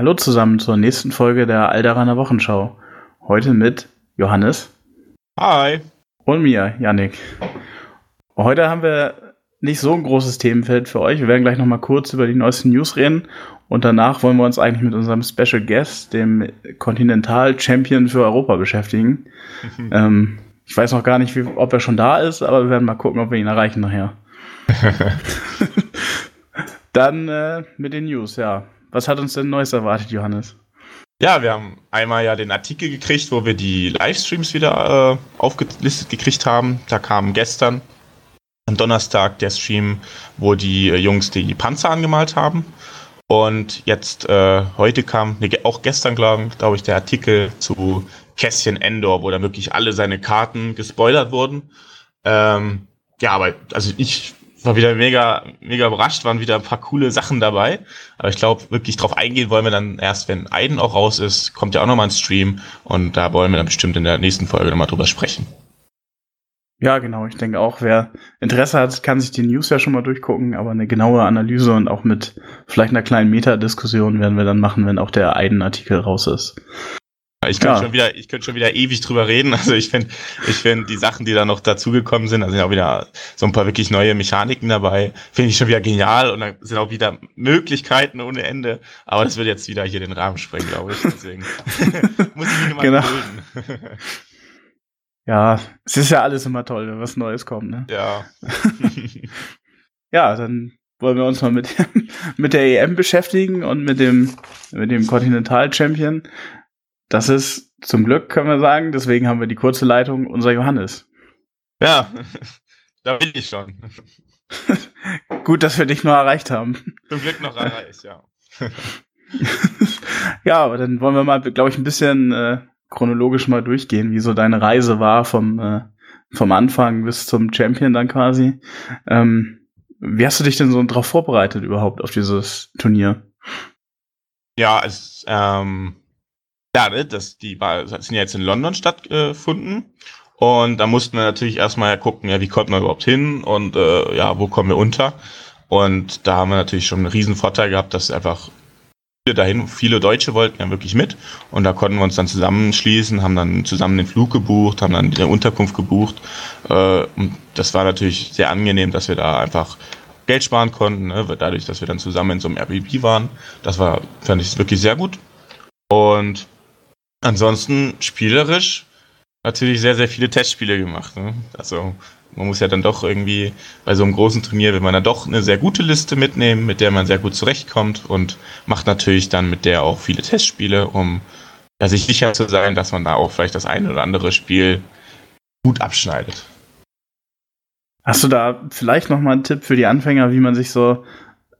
hallo zusammen zur nächsten Folge der Alderaner Wochenschau. Heute mit Johannes. Hi. Und mir, Yannick. Heute haben wir nicht so ein großes Themenfeld für euch. Wir werden gleich nochmal kurz über die neuesten News reden und danach wollen wir uns eigentlich mit unserem Special Guest, dem Continental Champion für Europa, beschäftigen. ähm, ich weiß noch gar nicht, wie, ob er schon da ist, aber wir werden mal gucken, ob wir ihn erreichen nachher. Dann äh, mit den News, ja. Was hat uns denn Neues erwartet, Johannes? Ja, wir haben einmal ja den Artikel gekriegt, wo wir die Livestreams wieder äh, aufgelistet gekriegt haben. Da kam gestern am Donnerstag der Stream, wo die äh, Jungs die Panzer angemalt haben. Und jetzt, äh, heute kam, nee, auch gestern, glaube glaub ich, der Artikel zu Kästchen Endor, wo dann wirklich alle seine Karten gespoilert wurden. Ähm, ja, aber also ich war wieder mega, mega überrascht, waren wieder ein paar coole Sachen dabei. Aber ich glaube, wirklich drauf eingehen wollen wir dann erst, wenn Aiden auch raus ist, kommt ja auch nochmal ein Stream und da wollen wir dann bestimmt in der nächsten Folge nochmal drüber sprechen. Ja, genau. Ich denke auch, wer Interesse hat, kann sich die News ja schon mal durchgucken, aber eine genaue Analyse und auch mit vielleicht einer kleinen Metadiskussion werden wir dann machen, wenn auch der Aiden-Artikel raus ist. Ich könnte ja. schon wieder, ich könnte schon wieder ewig drüber reden. Also ich finde, ich finde die Sachen, die da noch dazugekommen sind, also sind auch wieder so ein paar wirklich neue Mechaniken dabei, finde ich schon wieder genial und dann sind auch wieder Möglichkeiten ohne Ende. Aber das wird jetzt wieder hier den Rahmen sprengen, glaube ich. Deswegen muss ich mich mal genau. gedulden. Ja, es ist ja alles immer toll, wenn was Neues kommt, ne? Ja. ja, dann wollen wir uns mal mit, mit der EM beschäftigen und mit dem, mit dem Continental Champion. Das ist zum Glück, können wir sagen, deswegen haben wir die kurze Leitung, unser Johannes. Ja, da bin ich schon. Gut, dass wir dich noch erreicht haben. Zum Glück noch erreicht, ja. ja, aber dann wollen wir mal, glaube ich, ein bisschen äh, chronologisch mal durchgehen, wie so deine Reise war vom, äh, vom Anfang bis zum Champion dann quasi. Ähm, wie hast du dich denn so darauf vorbereitet überhaupt auf dieses Turnier? Ja, es, ähm, ja, ne, das, die das sind ja jetzt in London stattgefunden. Und da mussten wir natürlich erstmal gucken, ja, wie kommt man überhaupt hin und äh, ja, wo kommen wir unter? Und da haben wir natürlich schon einen riesen Vorteil gehabt, dass einfach viele dahin, viele Deutsche wollten ja wirklich mit. Und da konnten wir uns dann zusammenschließen, haben dann zusammen den Flug gebucht, haben dann die Unterkunft gebucht. Äh, und das war natürlich sehr angenehm, dass wir da einfach Geld sparen konnten, ne? dadurch, dass wir dann zusammen in so einem Airbnb waren. Das war, fand ich wirklich sehr gut. Und Ansonsten spielerisch natürlich sehr, sehr viele Testspiele gemacht. Ne? Also man muss ja dann doch irgendwie bei so einem großen Turnier, wenn man dann doch eine sehr gute Liste mitnehmen, mit der man sehr gut zurechtkommt und macht natürlich dann mit der auch viele Testspiele, um ja, sich sicher zu sein, dass man da auch vielleicht das eine oder andere Spiel gut abschneidet. Hast du da vielleicht noch mal einen Tipp für die Anfänger, wie man sich so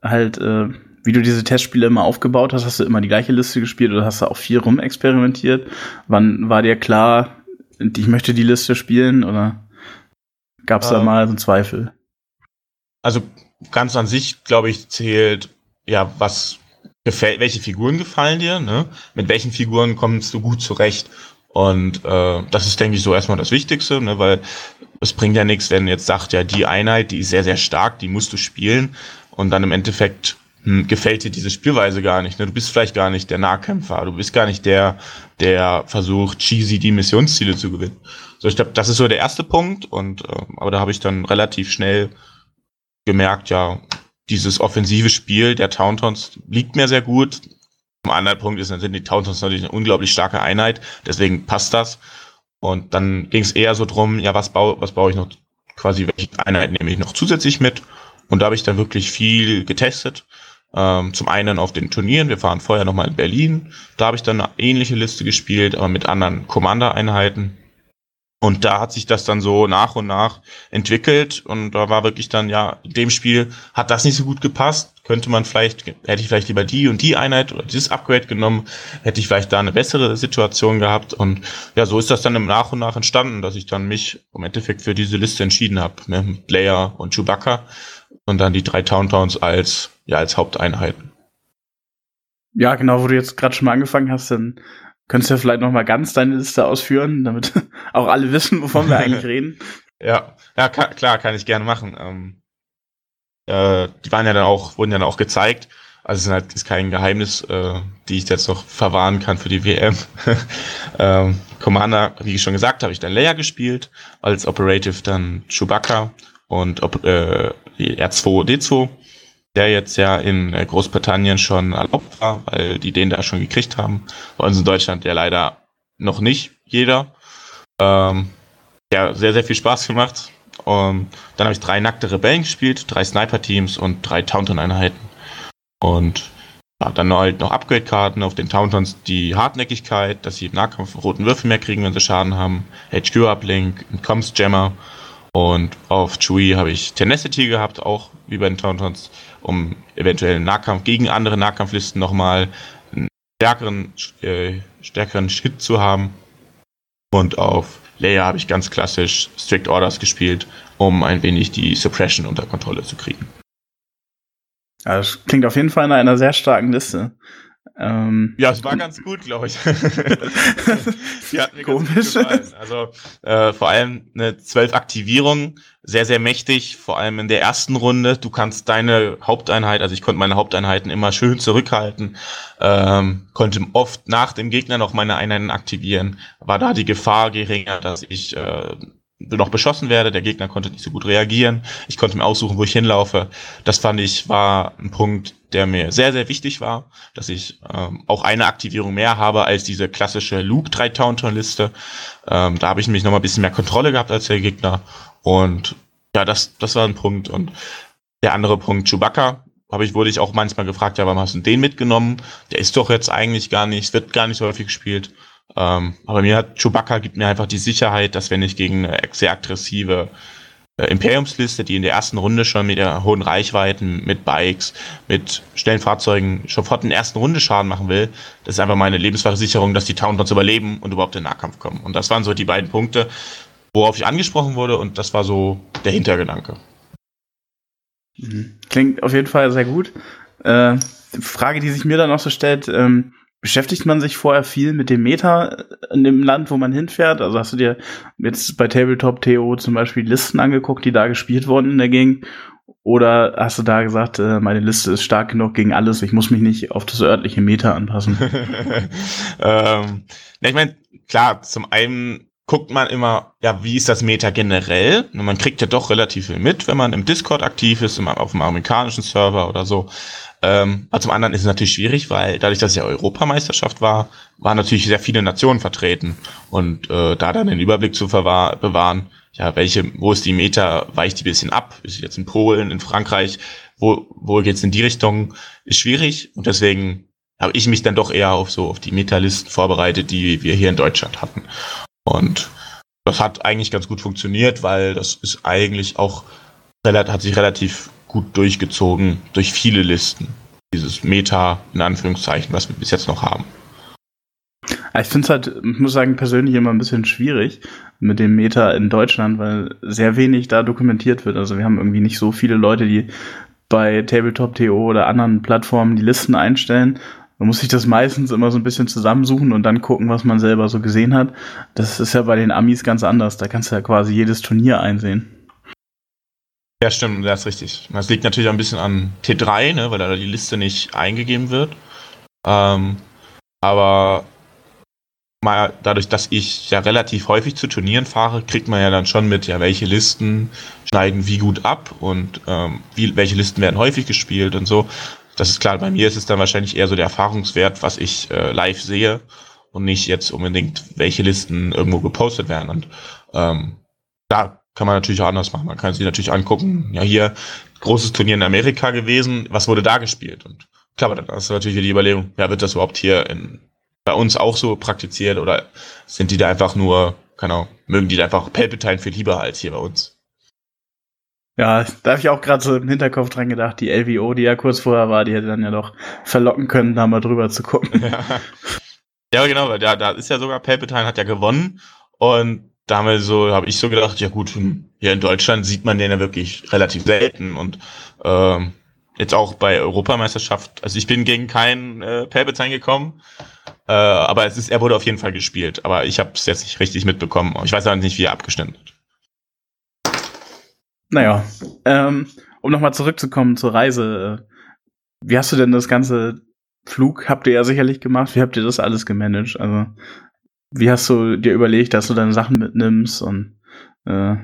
halt äh, wie du diese Testspiele immer aufgebaut hast, hast du immer die gleiche Liste gespielt oder hast du auch viel rumexperimentiert? Wann war dir klar, ich möchte die Liste spielen oder gab es da ähm, mal so einen Zweifel? Also ganz an sich, glaube ich, zählt ja, was gefällt, welche Figuren gefallen dir, ne? Mit welchen Figuren kommst du gut zurecht? Und äh, das ist, denke ich, so erstmal das Wichtigste, ne? weil es bringt ja nichts, wenn jetzt sagt, ja, die Einheit, die ist sehr, sehr stark, die musst du spielen und dann im Endeffekt gefällt dir diese Spielweise gar nicht. Ne? Du bist vielleicht gar nicht der Nahkämpfer, du bist gar nicht der, der versucht, cheesy die Missionsziele zu gewinnen. So, ich glaube, das ist so der erste Punkt. Und äh, aber da habe ich dann relativ schnell gemerkt, ja, dieses offensive Spiel der Tauntons liegt mir sehr gut. Ein anderer Punkt ist, dann sind die Tauntons natürlich eine unglaublich starke Einheit, deswegen passt das. Und dann ging es eher so drum, ja, was baue, was baue ich noch quasi, welche Einheit nehme ich noch zusätzlich mit? Und da habe ich dann wirklich viel getestet. Ähm, zum einen auf den Turnieren, wir waren vorher nochmal in Berlin, da habe ich dann eine ähnliche Liste gespielt, aber mit anderen Commander-Einheiten. Und da hat sich das dann so nach und nach entwickelt und da war wirklich dann, ja, in dem Spiel hat das nicht so gut gepasst. Könnte man vielleicht, hätte ich vielleicht lieber die und die Einheit oder dieses Upgrade genommen, hätte ich vielleicht da eine bessere Situation gehabt. Und ja, so ist das dann im Nach und nach entstanden, dass ich dann mich im Endeffekt für diese Liste entschieden habe, ne, mit Leia und Chewbacca und dann die drei Towntowns als ja als Haupteinheiten. Ja, genau, wo du jetzt gerade schon mal angefangen hast, dann könntest du ja vielleicht noch mal ganz deine Liste ausführen, damit auch alle wissen, wovon wir eigentlich reden. Ja, ja kann, klar, kann ich gerne machen. Ähm, äh, die waren ja dann auch, wurden ja dann auch gezeigt. Also es ist, halt, ist kein Geheimnis, äh, die ich jetzt noch verwahren kann für die WM. ähm, Commander, wie ich schon gesagt, habe ich dann Leia gespielt, als Operative dann Chewbacca und äh, R2D2, der jetzt ja in äh, Großbritannien schon erlaubt war, weil die den da schon gekriegt haben. Bei uns in Deutschland ja leider noch nicht jeder. Ähm, ja, sehr, sehr viel Spaß gemacht. Und dann habe ich drei nackte Rebellen gespielt, drei Sniper-Teams und drei Taunton-Einheiten. Und ja, dann halt noch Upgrade-Karten auf den Tauntons, die Hartnäckigkeit, dass sie im Nahkampf roten Würfel mehr kriegen, wenn sie Schaden haben, HQ-Uplink, ein Comms-Jammer und auf Chewie habe ich Tenacity gehabt, auch wie bei den Tauntons, um eventuell einen Nahkampf gegen andere Nahkampflisten nochmal einen stärkeren, äh, stärkeren Hit zu haben. Und auf Leia habe ich ganz klassisch Strict Orders gespielt, um ein wenig die Suppression unter Kontrolle zu kriegen. Das klingt auf jeden Fall nach einer sehr starken Liste. Ähm, ja, es war ganz gut, glaube ich. Mir Komisch. Also äh, vor allem eine 12 Aktivierung, sehr, sehr mächtig, vor allem in der ersten Runde. Du kannst deine Haupteinheit, also ich konnte meine Haupteinheiten immer schön zurückhalten, ähm, konnte oft nach dem Gegner noch meine Einheiten aktivieren, war da die Gefahr geringer, dass ich äh, noch beschossen werde. Der Gegner konnte nicht so gut reagieren. Ich konnte mir aussuchen, wo ich hinlaufe. Das fand ich war ein Punkt, der mir sehr, sehr wichtig war, dass ich ähm, auch eine Aktivierung mehr habe als diese klassische Luke 3 Taunton Liste. Ähm, da habe ich mich noch mal ein bisschen mehr Kontrolle gehabt als der Gegner. Und ja, das, das war ein Punkt. Und der andere Punkt, Chewbacca, habe ich, wurde ich auch manchmal gefragt, ja, warum hast du den mitgenommen? Der ist doch jetzt eigentlich gar nicht, wird gar nicht so häufig gespielt. Ähm, aber mir hat Chewbacca gibt mir einfach die Sicherheit, dass wenn ich gegen eine sehr aggressive Imperiumsliste, die in der ersten Runde schon mit hohen Reichweiten, mit Bikes, mit schnellen Fahrzeugen sofort in der ersten Runde Schaden machen will, das ist einfach meine Lebensversicherung, dass die Tauntons überleben und überhaupt in den Nahkampf kommen. Und das waren so die beiden Punkte, worauf ich angesprochen wurde und das war so der Hintergedanke. Mhm. Klingt auf jeden Fall sehr gut. Äh, Frage, die sich mir dann noch so stellt, ähm, Beschäftigt man sich vorher viel mit dem Meta in dem Land, wo man hinfährt? Also hast du dir jetzt bei Tabletop TO zum Beispiel Listen angeguckt, die da gespielt wurden in der Gegend? Oder hast du da gesagt, äh, meine Liste ist stark genug gegen alles, ich muss mich nicht auf das örtliche Meta anpassen? ähm, ja, ich meine, klar, zum einen guckt man immer, ja, wie ist das Meta generell? Man kriegt ja doch relativ viel mit, wenn man im Discord aktiv ist, auf dem amerikanischen Server oder so. Ähm, aber zum anderen ist es natürlich schwierig, weil dadurch, dass es ja Europameisterschaft war, waren natürlich sehr viele Nationen vertreten. Und äh, da dann den Überblick zu bewahren, ja, welche, wo ist die Meta, weicht die bisschen ab? Ist jetzt in Polen, in Frankreich, wo, wo geht's in die Richtung, ist schwierig. Und deswegen habe ich mich dann doch eher auf so auf die Metalisten vorbereitet, die wir hier in Deutschland hatten. Und das hat eigentlich ganz gut funktioniert, weil das ist eigentlich auch hat sich relativ gut durchgezogen durch viele Listen. Dieses Meta, in Anführungszeichen, was wir bis jetzt noch haben. Ich finde es halt, ich muss sagen, persönlich immer ein bisschen schwierig mit dem Meta in Deutschland, weil sehr wenig da dokumentiert wird. Also wir haben irgendwie nicht so viele Leute, die bei Tabletop.to oder anderen Plattformen die Listen einstellen. Man muss sich das meistens immer so ein bisschen zusammensuchen und dann gucken, was man selber so gesehen hat. Das ist ja bei den Amis ganz anders. Da kannst du ja quasi jedes Turnier einsehen. Ja, stimmt, das ist richtig. Das liegt natürlich auch ein bisschen an T3, ne, weil da die Liste nicht eingegeben wird. Ähm, aber mal dadurch, dass ich ja relativ häufig zu Turnieren fahre, kriegt man ja dann schon mit, ja, welche Listen schneiden wie gut ab und ähm, wie, welche Listen werden häufig gespielt und so. Das ist klar, bei mir ist es dann wahrscheinlich eher so der Erfahrungswert, was ich äh, live sehe und nicht jetzt unbedingt, welche Listen irgendwo gepostet werden. Und ähm, da kann man natürlich auch anders machen. Man kann sich natürlich angucken, ja, hier großes Turnier in Amerika gewesen, was wurde da gespielt? Und klar, dann ist natürlich die Überlegung, ja, wird das überhaupt hier in, bei uns auch so praktiziert oder sind die da einfach nur, keine Ahnung, mögen die da einfach Palpatine viel lieber als hier bei uns? Ja, da habe ich auch gerade so im Hinterkopf dran gedacht, die LVO, die ja kurz vorher war, die hätte dann ja doch verlocken können, da mal drüber zu gucken. Ja, ja genau, weil da, da ist ja sogar Palpatine hat ja gewonnen und da haben wir so, habe ich so gedacht, ja gut, hm, hier in Deutschland sieht man den ja wirklich relativ selten und ähm, jetzt auch bei Europameisterschaft, also ich bin gegen keinen äh, Palpatine gekommen, äh, aber es ist, er wurde auf jeden Fall gespielt, aber ich habe es jetzt nicht richtig mitbekommen. Ich weiß auch nicht, wie er abgeschnitten hat. Naja, ähm, um nochmal zurückzukommen zur Reise. wie hast du denn das ganze Flug habt ihr ja sicherlich gemacht. Wie habt ihr das alles gemanagt? Also, wie hast du dir überlegt, dass du deine Sachen mitnimmst und äh,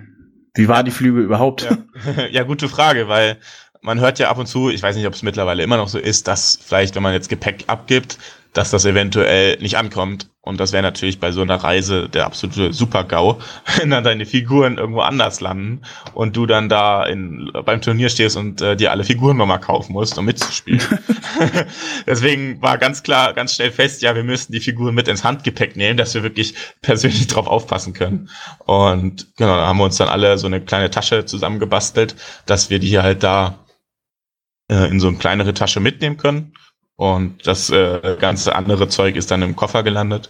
wie war die Flüge überhaupt? Ja. ja, gute Frage, weil man hört ja ab und zu, ich weiß nicht, ob es mittlerweile immer noch so ist, dass vielleicht, wenn man jetzt Gepäck abgibt, dass das eventuell nicht ankommt. Und das wäre natürlich bei so einer Reise der absolute Super-GAU, wenn dann deine Figuren irgendwo anders landen und du dann da in, beim Turnier stehst und äh, dir alle Figuren nochmal kaufen musst, um mitzuspielen. Deswegen war ganz klar, ganz schnell fest, ja, wir müssen die Figuren mit ins Handgepäck nehmen, dass wir wirklich persönlich drauf aufpassen können. Und genau, da haben wir uns dann alle so eine kleine Tasche zusammengebastelt, dass wir die hier halt da äh, in so eine kleinere Tasche mitnehmen können und das äh, ganze andere Zeug ist dann im Koffer gelandet.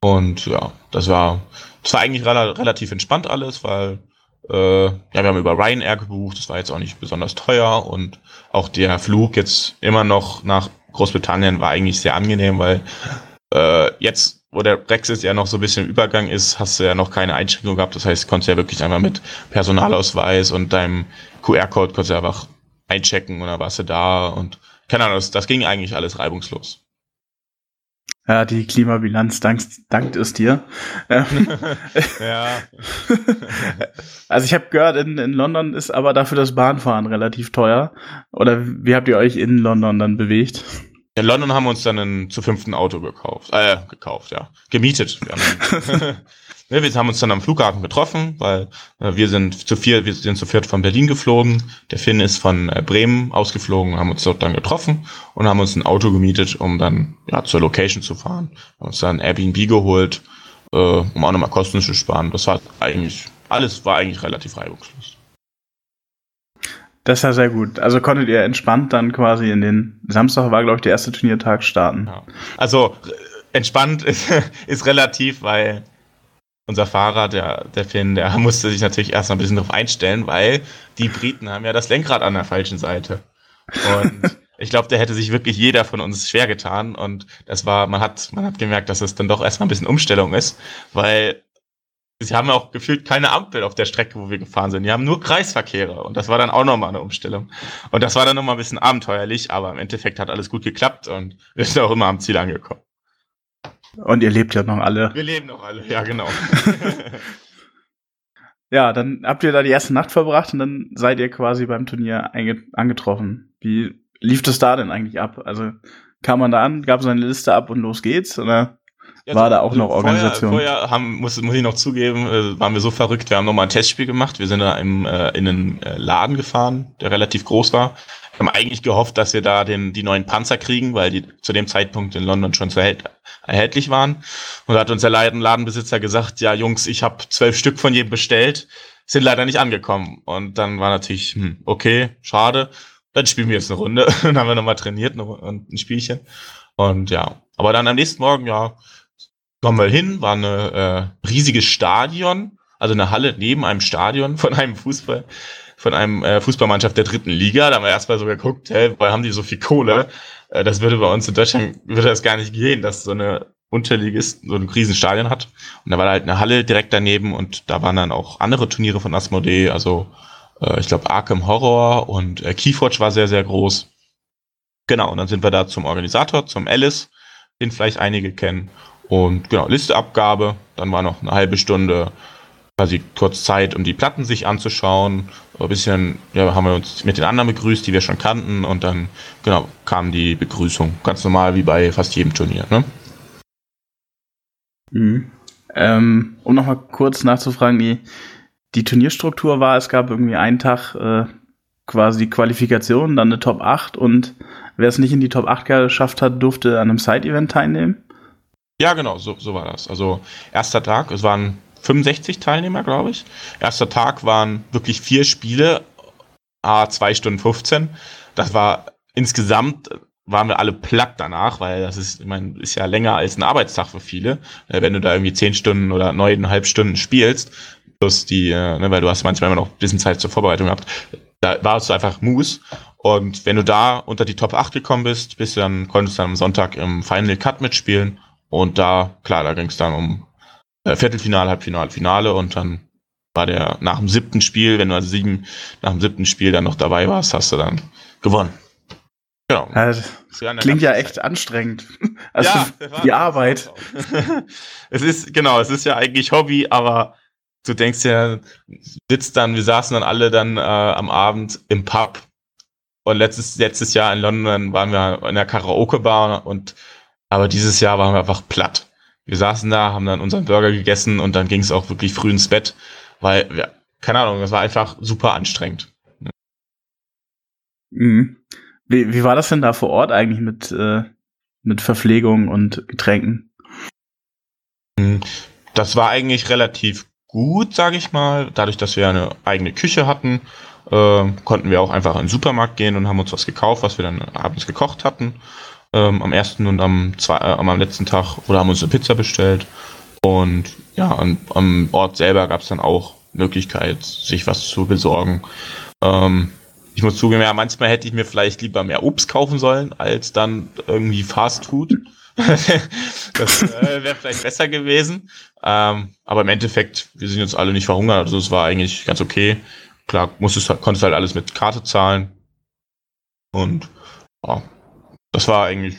Und ja, das war, das war eigentlich re relativ entspannt alles, weil äh, ja, wir haben über Ryanair gebucht, das war jetzt auch nicht besonders teuer und auch der Flug jetzt immer noch nach Großbritannien war eigentlich sehr angenehm, weil äh, jetzt, wo der Brexit ja noch so ein bisschen im Übergang ist, hast du ja noch keine Einschränkung gehabt. Das heißt, du konntest ja wirklich einmal mit Personalausweis und deinem QR-Code konntest du einfach einchecken und dann warst du da und keine Ahnung, das, das ging eigentlich alles reibungslos. Ja, die Klimabilanz dankt, dankt es dir. Ähm, ja. also ich habe gehört, in, in London ist aber dafür das Bahnfahren relativ teuer. Oder wie habt ihr euch in London dann bewegt? In London haben wir uns dann ein zu fünften Auto gekauft. Äh, gekauft, ja. Gemietet. Wir Ja, wir haben uns dann am Flughafen getroffen, weil äh, wir sind zu viert, wir sind zu viert von Berlin geflogen. Der Finn ist von äh, Bremen ausgeflogen, haben uns dort dann getroffen und haben uns ein Auto gemietet, um dann ja zur Location zu fahren. Haben uns dann Airbnb geholt, äh, um auch nochmal Kosten zu sparen. Das war eigentlich, alles war eigentlich relativ reibungslos. Das ja sehr gut. Also konntet ihr entspannt dann quasi in den Samstag war, glaube ich, der erste Turniertag starten. Ja. Also entspannt ist, ist relativ, weil unser Fahrer, der, der Finn, der musste sich natürlich erst mal ein bisschen drauf einstellen, weil die Briten haben ja das Lenkrad an der falschen Seite. Und ich glaube, der hätte sich wirklich jeder von uns schwer getan. Und das war, man hat, man hat gemerkt, dass es dann doch erstmal ein bisschen Umstellung ist, weil sie haben ja auch gefühlt keine Ampel auf der Strecke, wo wir gefahren sind. Die haben nur Kreisverkehre. Und das war dann auch nochmal eine Umstellung. Und das war dann nochmal ein bisschen abenteuerlich, aber im Endeffekt hat alles gut geklappt und wir sind auch immer am Ziel angekommen. Und ihr lebt ja noch alle. Wir leben noch alle, ja, genau. ja, dann habt ihr da die erste Nacht verbracht und dann seid ihr quasi beim Turnier angetroffen. Wie lief das da denn eigentlich ab? Also kam man da an, gab so eine Liste ab und los geht's? Oder ja, war da auch also noch Organisation? Vorher, vorher haben, muss, muss ich noch zugeben, äh, waren wir so verrückt, wir haben nochmal ein Testspiel gemacht. Wir sind da im, äh, in einen äh, Laden gefahren, der relativ groß war. Wir haben eigentlich gehofft, dass wir da den, die neuen Panzer kriegen, weil die zu dem Zeitpunkt in London schon erhältlich waren. Und da hat uns der Ladenbesitzer gesagt, ja Jungs, ich habe zwölf Stück von jedem bestellt, sind leider nicht angekommen. Und dann war natürlich, hm, okay, schade, dann spielen wir jetzt eine Runde. dann haben wir nochmal trainiert und ein Spielchen. Und ja, aber dann am nächsten Morgen, ja, kommen wir hin, war eine äh, riesiges Stadion, also eine Halle neben einem Stadion von einem Fußball von einem äh, Fußballmannschaft der dritten Liga. Da haben wir erstmal so geguckt, hey, woher haben die so viel Kohle? Äh, das würde bei uns in Deutschland würde das gar nicht gehen, dass so eine Unterligist so ein Riesenstadion hat. Und da war halt eine Halle direkt daneben und da waren dann auch andere Turniere von Asmodee, also äh, ich glaube Arkham Horror und äh, Keyforge war sehr, sehr groß. Genau, und dann sind wir da zum Organisator, zum Alice, den vielleicht einige kennen. Und genau, Listeabgabe, dann war noch eine halbe Stunde quasi kurz Zeit, um die Platten sich anzuschauen. Ein bisschen, ja, haben wir uns mit den anderen begrüßt, die wir schon kannten, und dann, genau, kam die Begrüßung. Ganz normal wie bei fast jedem Turnier, ne? Mhm. Ähm, um nochmal kurz nachzufragen, die, die Turnierstruktur war, es gab irgendwie einen Tag äh, quasi die Qualifikation, dann eine Top 8 und wer es nicht in die Top 8 geschafft hat, durfte an einem Side-Event teilnehmen. Ja, genau, so, so war das. Also erster Tag, es waren 65 Teilnehmer, glaube ich. Erster Tag waren wirklich vier Spiele, a 2 Stunden 15. Das war insgesamt waren wir alle platt danach, weil das ist, ich meine, ist ja länger als ein Arbeitstag für viele. Äh, wenn du da irgendwie zehn Stunden oder neuneinhalb Stunden spielst, plus die, äh, ne, weil du hast manchmal immer noch ein bisschen Zeit zur Vorbereitung gehabt, da warst du einfach Moose. Und wenn du da unter die Top 8 gekommen bist, bist du dann, konntest du dann am Sonntag im Final Cut mitspielen. Und da, klar, da ging es dann um äh, Viertelfinale, Halbfinale, Finale und dann war der nach dem siebten Spiel, wenn du also sieben nach dem siebten Spiel dann noch dabei warst, hast du dann gewonnen. Genau. Also, klingt ja echt anstrengend. Also ja, die Arbeit. es ist, genau, es ist ja eigentlich Hobby, aber du denkst ja, sitzt dann, wir saßen dann alle dann äh, am Abend im Pub und letztes, letztes Jahr in London waren wir in der Karaoke-Bar und aber dieses Jahr waren wir einfach platt. Wir saßen da, haben dann unseren Burger gegessen und dann ging es auch wirklich früh ins Bett, weil, ja, keine Ahnung, es war einfach super anstrengend. Mhm. Wie, wie war das denn da vor Ort eigentlich mit, äh, mit Verpflegung und Getränken? Hm, das war eigentlich relativ gut, sage ich mal. Dadurch, dass wir eine eigene Küche hatten, äh, konnten wir auch einfach in den Supermarkt gehen und haben uns was gekauft, was wir dann abends gekocht hatten. Ähm, am ersten und am, zwei, äh, am letzten Tag oder haben uns eine Pizza bestellt. Und ja, an, am Ort selber gab es dann auch Möglichkeit, sich was zu besorgen. Ähm, ich muss zugeben, ja, manchmal hätte ich mir vielleicht lieber mehr Obst kaufen sollen, als dann irgendwie Fast Food. das äh, wäre vielleicht besser gewesen. Ähm, aber im Endeffekt, wir sind jetzt alle nicht verhungert, also es war eigentlich ganz okay. Klar, musstest, konntest halt alles mit Karte zahlen. Und ja, das war eigentlich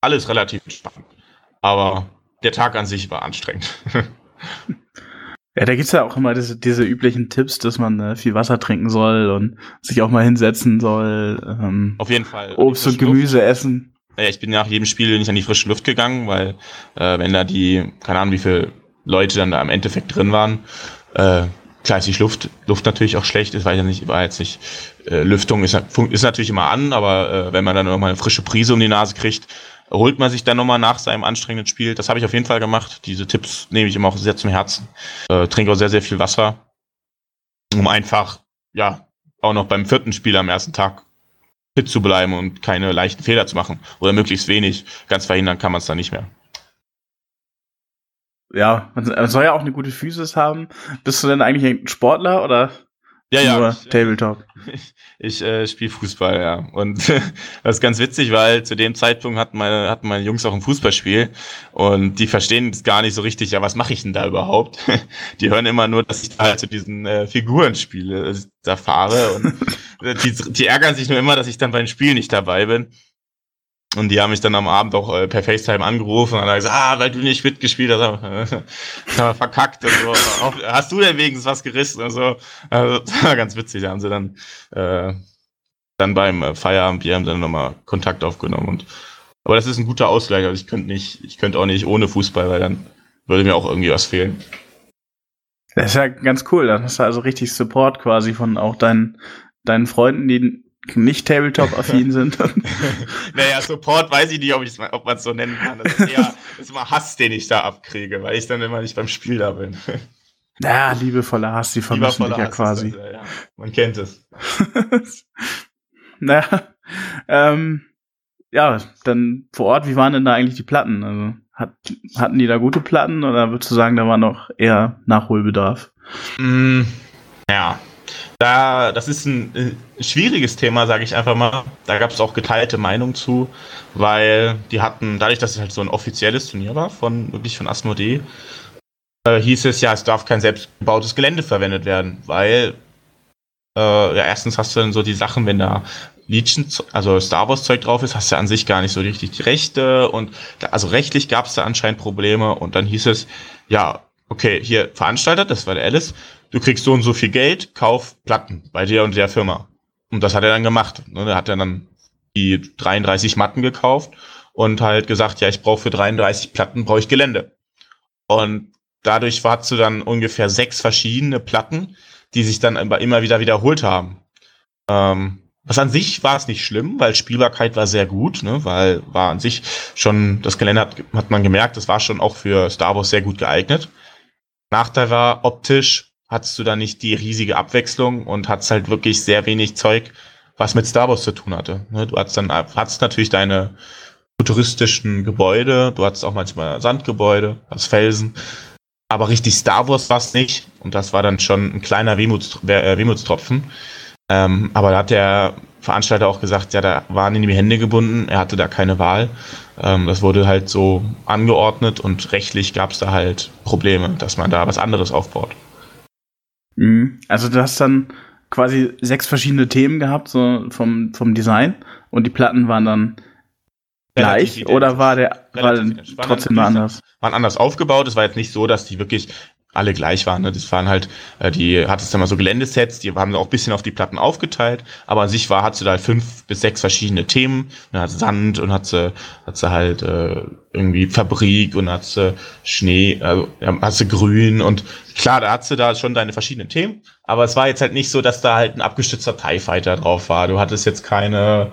alles relativ entspannt. Aber der Tag an sich war anstrengend. Ja, da gibt's ja auch immer diese, diese üblichen Tipps, dass man äh, viel Wasser trinken soll und sich auch mal hinsetzen soll. Ähm, Auf jeden Fall. Obst und Gemüse Luft. essen. Ja, ich bin nach jedem Spiel nicht an die frische Luft gegangen, weil äh, wenn da die, keine Ahnung, wie viele Leute dann da im Endeffekt drin waren, äh, klar ist die Luft, Luft natürlich auch schlecht, ist, weil ja nicht, war jetzt nicht, äh, Lüftung ist, ist natürlich immer an, aber äh, wenn man dann nochmal eine frische Prise um die Nase kriegt, holt man sich dann nochmal nach seinem anstrengenden Spiel. Das habe ich auf jeden Fall gemacht. Diese Tipps nehme ich immer auch sehr zum Herzen. Äh, trinke auch sehr, sehr viel Wasser, um einfach, ja, auch noch beim vierten Spiel am ersten Tag fit zu bleiben und keine leichten Fehler zu machen. Oder möglichst wenig. Ganz verhindern kann man es dann nicht mehr. Ja, man soll ja auch eine gute Physis haben. Bist du denn eigentlich ein Sportler oder ja, ja. Nur Tabletop. Ich, ich äh, spiele Fußball, ja. Und das ist ganz witzig, weil zu dem Zeitpunkt hatten meine, hatten meine Jungs auch ein Fußballspiel und die verstehen es gar nicht so richtig, ja, was mache ich denn da überhaupt? Die hören immer nur, dass ich da halt zu diesen äh, Figuren spiele, da fahre und die, die ärgern sich nur immer, dass ich dann beim Spiel nicht dabei bin. Und die haben mich dann am Abend auch äh, per FaceTime angerufen und haben gesagt, ah, weil du nicht mitgespielt hast, haben wir verkackt und so. Hast du denn wenigstens was gerissen und so? Also, das war ganz witzig. Da haben sie dann, äh, dann beim äh, Feierabend, haben dann nochmal Kontakt aufgenommen und, aber das ist ein guter Ausgleich. Also ich könnte nicht, ich könnte auch nicht ohne Fußball, weil dann würde mir auch irgendwie was fehlen. Das ist ja ganz cool. Dann hast du also richtig Support quasi von auch deinen, deinen Freunden, die nicht Tabletop-affin sind. naja, Support weiß ich nicht, ob, ob man es so nennen kann. Das ist eher ist immer Hass, den ich da abkriege, weil ich dann immer nicht beim Spiel da bin. Ja, liebevoller Hass, die vermischen dich ja quasi. Das, ja, man kennt es. naja, ähm, ja, dann vor Ort, wie waren denn da eigentlich die Platten? Also, hat, hatten die da gute Platten oder würdest du sagen, da war noch eher Nachholbedarf? Mm, ja, da, das ist ein äh, schwieriges Thema, sage ich einfach mal. Da gab es auch geteilte Meinungen zu, weil die hatten, dadurch, dass es halt so ein offizielles Turnier war, von wirklich von Asmodee, äh, hieß es ja, es darf kein selbstgebautes Gelände verwendet werden, weil äh, ja, erstens hast du dann so die Sachen, wenn da Legion, also Star Wars Zeug drauf ist, hast du an sich gar nicht so richtig die Rechte und da, also rechtlich gab es da anscheinend Probleme und dann hieß es, ja, okay, hier Veranstalter, das war der Alice, du kriegst so und so viel Geld, kauf Platten bei dir und der Firma. Und das hat er dann gemacht. Ne? Da hat dann die 33 Matten gekauft und halt gesagt, ja, ich brauche für 33 Platten, brauche ich Gelände. Und dadurch hattest du dann ungefähr sechs verschiedene Platten, die sich dann immer wieder wiederholt haben. Ähm, was an sich war es nicht schlimm, weil Spielbarkeit war sehr gut, ne? weil war an sich schon, das Gelände hat, hat man gemerkt, das war schon auch für Star Wars sehr gut geeignet. Nachteil war optisch, hattest du da nicht die riesige Abwechslung und hattest halt wirklich sehr wenig Zeug, was mit Star Wars zu tun hatte. Ne, du hattest dann hattest natürlich deine futuristischen Gebäude, du hattest auch manchmal Sandgebäude, was Felsen, aber richtig Star Wars war es nicht und das war dann schon ein kleiner Wehmuts, äh, Wehmutstropfen. Ähm, aber da hat der Veranstalter auch gesagt, ja, da waren ihm die Hände gebunden, er hatte da keine Wahl. Ähm, das wurde halt so angeordnet und rechtlich gab es da halt Probleme, dass man da was anderes aufbaut. Mhm. Also du hast dann quasi sechs verschiedene Themen gehabt, so vom, vom Design. Und die Platten waren dann gleich oder war der war trotzdem anders? waren anders aufgebaut. Es war jetzt nicht so, dass die wirklich alle gleich waren. Ne? Das waren halt, äh, die hattest dann mal so Geländesets, die haben auch bisschen auf die Platten aufgeteilt, aber an sich war, hat sie da halt fünf bis sechs verschiedene Themen. Dann hat sie Sand und hat sie, hat sie halt äh, irgendwie Fabrik und hat sie Schnee, also hat sie Grün und klar, da hat sie da schon deine verschiedenen Themen, aber es war jetzt halt nicht so, dass da halt ein abgestützter TIE Fighter drauf war. Du hattest jetzt keine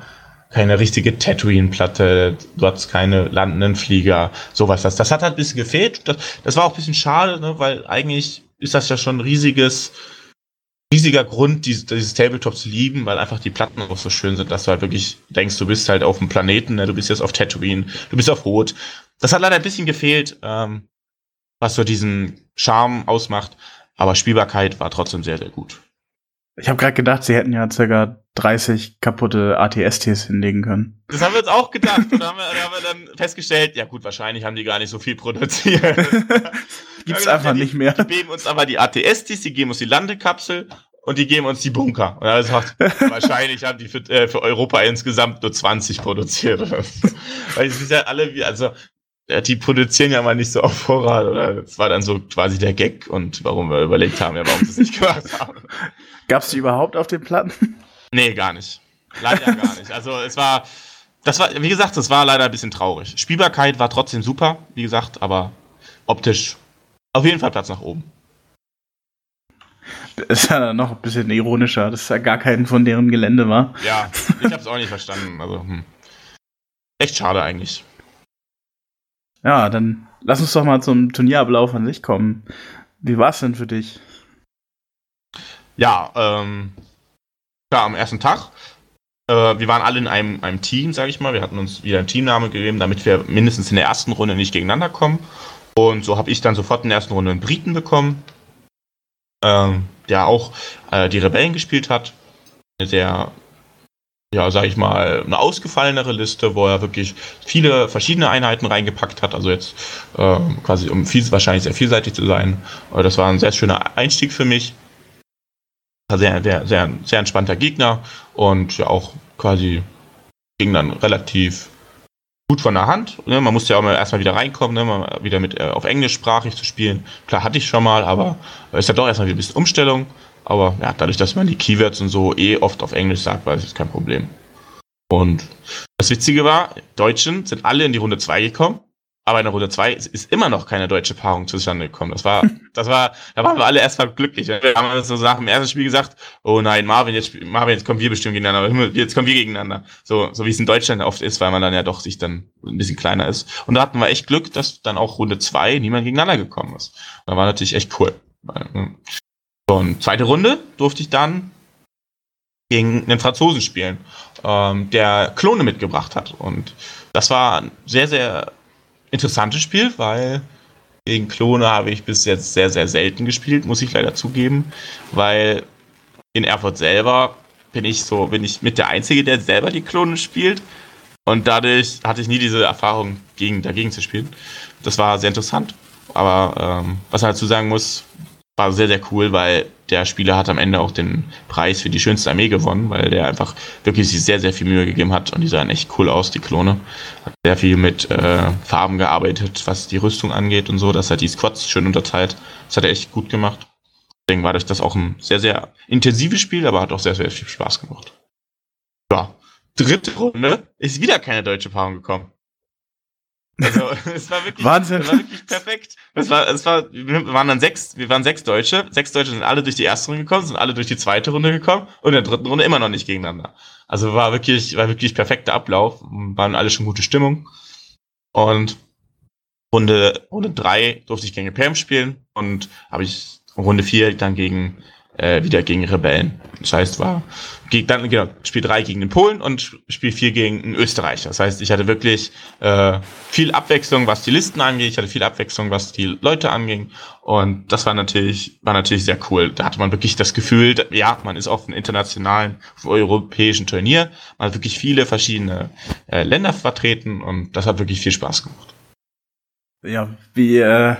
keine richtige Tatooine-Platte, du hattest keine landenden Flieger, sowas. Das, das hat halt ein bisschen gefehlt. Das, das war auch ein bisschen schade, ne, weil eigentlich ist das ja schon ein riesiges, riesiger Grund, dieses, dieses Tabletop zu lieben, weil einfach die Platten auch so schön sind, dass du halt wirklich denkst, du bist halt auf dem Planeten, ne, du bist jetzt auf Tatooine, du bist auf Rot. Das hat leider ein bisschen gefehlt, ähm, was so diesen Charme ausmacht, aber Spielbarkeit war trotzdem sehr, sehr gut. Ich habe gerade gedacht, sie hätten ja circa 30 kaputte ATSTs hinlegen können. Das haben wir uns auch gedacht und da haben wir, haben wir dann festgestellt, ja gut, wahrscheinlich haben die gar nicht so viel produziert. Gibt's Ja, einfach die, nicht mehr. Die geben uns aber die ATSTs, die geben uns die Landekapsel und die geben uns die Bunker. Und er gesagt, wahrscheinlich haben die für, äh, für Europa insgesamt nur 20 produziert. Weil es ist ja alle, wie, also die produzieren ja mal nicht so auf Vorrat. Oder das war dann so quasi der Gag und warum wir überlegt haben, ja, warum sie es nicht gemacht haben. Gab's die überhaupt auf den Platten? Nee, gar nicht. Leider gar nicht. Also es war, das war, wie gesagt, das war leider ein bisschen traurig. Spielbarkeit war trotzdem super, wie gesagt, aber optisch auf jeden Fall Platz nach oben. Ist ja noch ein bisschen ironischer, dass ja gar kein von deren Gelände war. Ja, ich habe es auch nicht verstanden. Also hm. echt schade eigentlich. Ja, dann lass uns doch mal zum Turnierablauf an sich kommen. Wie war's denn für dich? Ja, ähm, klar, am ersten Tag. Äh, wir waren alle in einem, einem Team, sage ich mal. Wir hatten uns wieder einen Teamname gegeben, damit wir mindestens in der ersten Runde nicht gegeneinander kommen. Und so habe ich dann sofort in der ersten Runde einen Briten bekommen, ähm, der auch äh, die Rebellen gespielt hat. Sehr, ja, sage ich mal, eine ausgefallenere Liste, wo er wirklich viele verschiedene Einheiten reingepackt hat. Also jetzt ähm, quasi, um viel, wahrscheinlich sehr vielseitig zu sein. Aber das war ein sehr schöner Einstieg für mich sehr, sehr, sehr, sehr entspannter Gegner und ja auch quasi ging dann relativ gut von der Hand. Ne? Man musste ja auch mal erstmal wieder reinkommen, ne? mal wieder mit äh, auf englischsprachig zu spielen. Klar hatte ich schon mal, aber es ist ja doch erstmal ein bisschen Umstellung. Aber ja, dadurch, dass man die Keywords und so eh oft auf Englisch sagt, war das jetzt kein Problem. Und das Witzige war, Deutschen sind alle in die Runde 2 gekommen, aber in der Runde 2 ist, ist immer noch keine deutsche Paarung zustande gekommen. Das war, das war, da waren wir alle erstmal glücklich. Wir haben uns so nach dem ersten Spiel gesagt, oh nein, Marvin, jetzt, Marvin, jetzt kommen wir bestimmt gegeneinander, jetzt kommen wir gegeneinander. So, so wie es in Deutschland oft ist, weil man dann ja doch sich dann ein bisschen kleiner ist. Und da hatten wir echt Glück, dass dann auch Runde 2 niemand gegeneinander gekommen ist. Da war natürlich echt cool. Ne? Und zweite Runde durfte ich dann gegen einen Franzosen spielen, ähm, der Klone mitgebracht hat. Und das war sehr, sehr interessantes Spiel, weil gegen Klone habe ich bis jetzt sehr, sehr selten gespielt, muss ich leider zugeben, weil in Erfurt selber bin ich so, bin ich mit der Einzige, der selber die Klone spielt. Und dadurch hatte ich nie diese Erfahrung, gegen, dagegen zu spielen. Das war sehr interessant. Aber ähm, was man dazu sagen muss, war sehr, sehr cool, weil der Spieler hat am Ende auch den Preis für die schönste Armee gewonnen, weil der einfach wirklich sich sehr, sehr viel Mühe gegeben hat und die sahen echt cool aus, die Klone. Hat sehr viel mit äh, Farben gearbeitet, was die Rüstung angeht und so, dass er die Squads schön unterteilt. Das hat er echt gut gemacht. Deswegen war das auch ein sehr, sehr intensives Spiel, aber hat auch sehr, sehr viel Spaß gemacht. Ja, dritte Runde ist wieder keine deutsche Paarung gekommen. Also, es war wirklich, Wahnsinn. Es war wirklich perfekt. Es war, es war, wir waren dann sechs, wir waren sechs Deutsche. Sechs Deutsche sind alle durch die erste Runde gekommen, sind alle durch die zweite Runde gekommen und in der dritten Runde immer noch nicht gegeneinander. Also war wirklich, war wirklich perfekter Ablauf. Waren alle schon gute Stimmung. Und Runde, Runde drei durfte ich gegen Pam spielen und habe ich Runde vier dann gegen äh, wieder gegen Rebellen. Das heißt, war geg- dann genau Spiel drei gegen den Polen und Spiel vier gegen einen Österreicher. Das heißt, ich hatte wirklich äh, viel Abwechslung, was die Listen angeht. Ich hatte viel Abwechslung, was die Leute anging. Und das war natürlich war natürlich sehr cool. Da hatte man wirklich das Gefühl, ja, man ist auf einem internationalen, auf einem europäischen Turnier. Man hat wirklich viele verschiedene äh, Länder vertreten und das hat wirklich viel Spaß gemacht. Ja, wie, äh,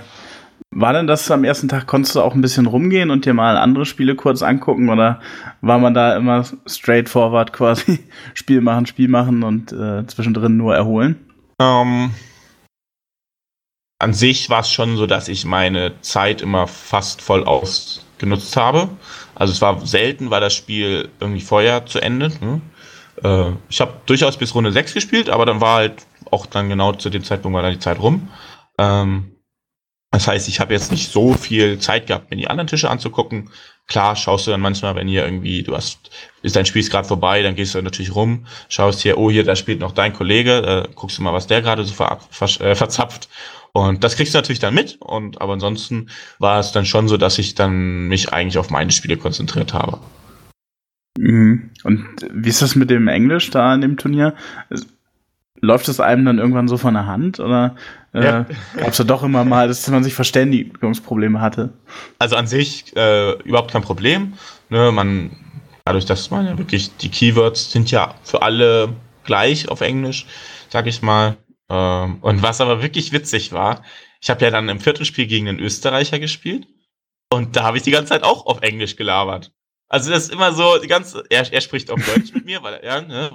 War denn das am ersten Tag, konntest du auch ein bisschen rumgehen und dir mal andere Spiele kurz angucken oder war man da immer straightforward quasi Spiel machen, Spiel machen und äh, zwischendrin nur erholen? Ähm, an sich war es schon so, dass ich meine Zeit immer fast voll ausgenutzt habe. Also es war selten, war das Spiel irgendwie vorher zu Ende. Ne? Äh, ich habe durchaus bis Runde 6 gespielt, aber dann war halt auch dann genau zu dem Zeitpunkt war dann die Zeit rum. Ähm, das heißt, ich habe jetzt nicht so viel Zeit gehabt, mir die anderen Tische anzugucken. Klar, schaust du dann manchmal, wenn hier irgendwie, du hast, ist dein Spiel gerade vorbei, dann gehst du natürlich rum, schaust hier, oh, hier, da spielt noch dein Kollege, äh, guckst du mal, was der gerade so ver, ver, äh, verzapft. Und das kriegst du natürlich dann mit. Und aber ansonsten war es dann schon so, dass ich dann mich eigentlich auf meine Spiele konzentriert habe. Mhm. Und wie ist das mit dem Englisch da in dem Turnier? Läuft es einem dann irgendwann so von der Hand oder äh, ja. gab es ja doch immer mal, dass man sich Verständigungsprobleme hatte? Also an sich äh, überhaupt kein Problem. Ne, man, dadurch, dass man ja wirklich die Keywords sind ja für alle gleich auf Englisch, sag ich mal. Ähm, und was aber wirklich witzig war, ich habe ja dann im vierten Spiel gegen den Österreicher gespielt und da habe ich die ganze Zeit auch auf Englisch gelabert. Also das ist immer so, die ganze, er, er spricht auf Deutsch mit mir, weil er, ja, ne?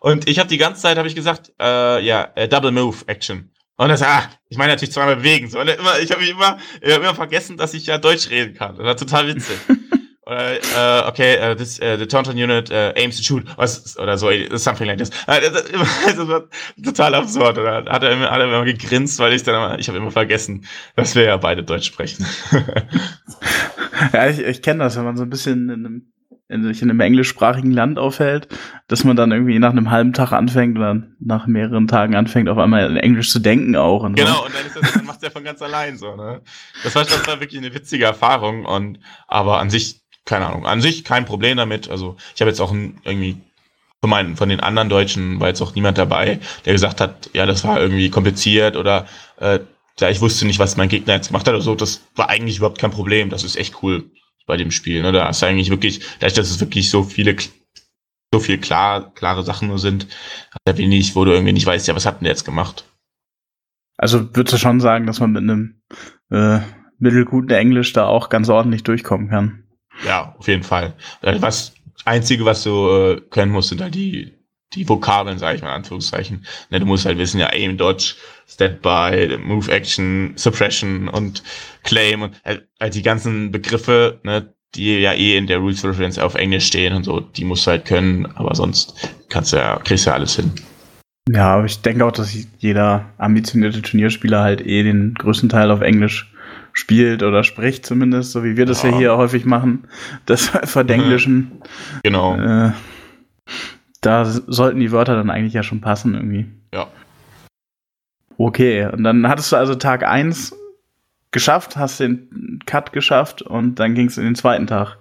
Und ich habe die ganze Zeit, habe ich gesagt, äh, ja, äh, Double Move Action. Und er sagt, ah, ich meine natürlich zweimal bewegen. So, und immer, ich habe mich immer, ich hab immer vergessen, dass ich ja Deutsch reden kann. Das war total witzig. Oder, äh, okay, uh, this, uh, the Taunton Unit uh, aims to shoot, was, oder so, something like this. das war total absurd. Oder hat er immer, hat er immer gegrinst, weil ich dann immer, ich habe immer vergessen, dass wir ja beide Deutsch sprechen. ja, ich, ich kenne das, wenn man so ein bisschen in einem, in, sich in einem englischsprachigen Land aufhält, dass man dann irgendwie nach einem halben Tag anfängt oder nach mehreren Tagen anfängt, auf einmal in Englisch zu denken auch. Und genau, so. und dann, ist das, dann macht er von ganz allein so, ne? Das war, das war wirklich eine witzige Erfahrung und, aber an sich keine Ahnung, an sich kein Problem damit. Also ich habe jetzt auch irgendwie von, meinen, von den anderen Deutschen war jetzt auch niemand dabei, der gesagt hat, ja, das war irgendwie kompliziert oder äh, ja, ich wusste nicht, was mein Gegner jetzt gemacht hat oder so. Das war eigentlich überhaupt kein Problem. Das ist echt cool bei dem Spiel. Ne? Da ist eigentlich wirklich, dadurch, dass es wirklich so viele so viel klar, klare Sachen nur sind, hat er wenig, wo du irgendwie nicht weißt, ja, was hat denn der jetzt gemacht? Also würdest du schon sagen, dass man mit einem äh, mittelguten Englisch da auch ganz ordentlich durchkommen kann? Ja, auf jeden Fall. Äh, was Einzige, was du äh, können musst, sind halt die, die Vokabeln, sage ich mal in Anführungszeichen. Ne, du musst halt wissen, ja, Aim, Dodge, Standby, Move Action, Suppression und Claim und halt, halt die ganzen Begriffe, ne, die ja eh in der Rules Reference auf Englisch stehen und so, die musst du halt können, aber sonst kannst du ja, kriegst du ja alles hin. Ja, aber ich denke auch, dass jeder ambitionierte Turnierspieler halt eh den größten Teil auf Englisch spielt oder spricht zumindest, so wie wir das ja, ja hier häufig machen, das Verdenglischen. Genau. Äh, da sollten die Wörter dann eigentlich ja schon passen irgendwie. Ja. Okay, und dann hattest du also Tag 1 geschafft, hast den Cut geschafft und dann ging es in den zweiten Tag.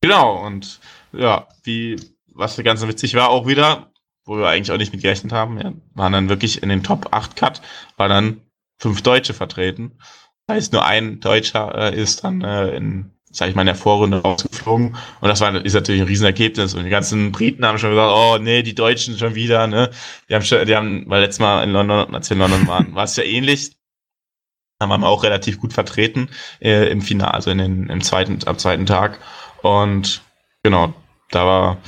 Genau, und ja, wie, was ganz witzig war auch wieder, wo wir eigentlich auch nicht mit gerechnet haben, ja, waren dann wirklich in den Top 8 Cut, waren dann fünf Deutsche vertreten heißt, nur ein Deutscher äh, ist dann äh, in, sag ich mal, in der Vorrunde rausgeflogen. Und das war, ist natürlich ein Riesenergebnis. Und die ganzen Briten haben schon gesagt, oh nee, die Deutschen schon wieder, ne? Die haben schon, die haben, weil letztes Mal in London, als wir in London waren, war es ja ähnlich. Haben wir auch relativ gut vertreten äh, im Finale, also in den, im zweiten, am zweiten Tag. Und genau, da war,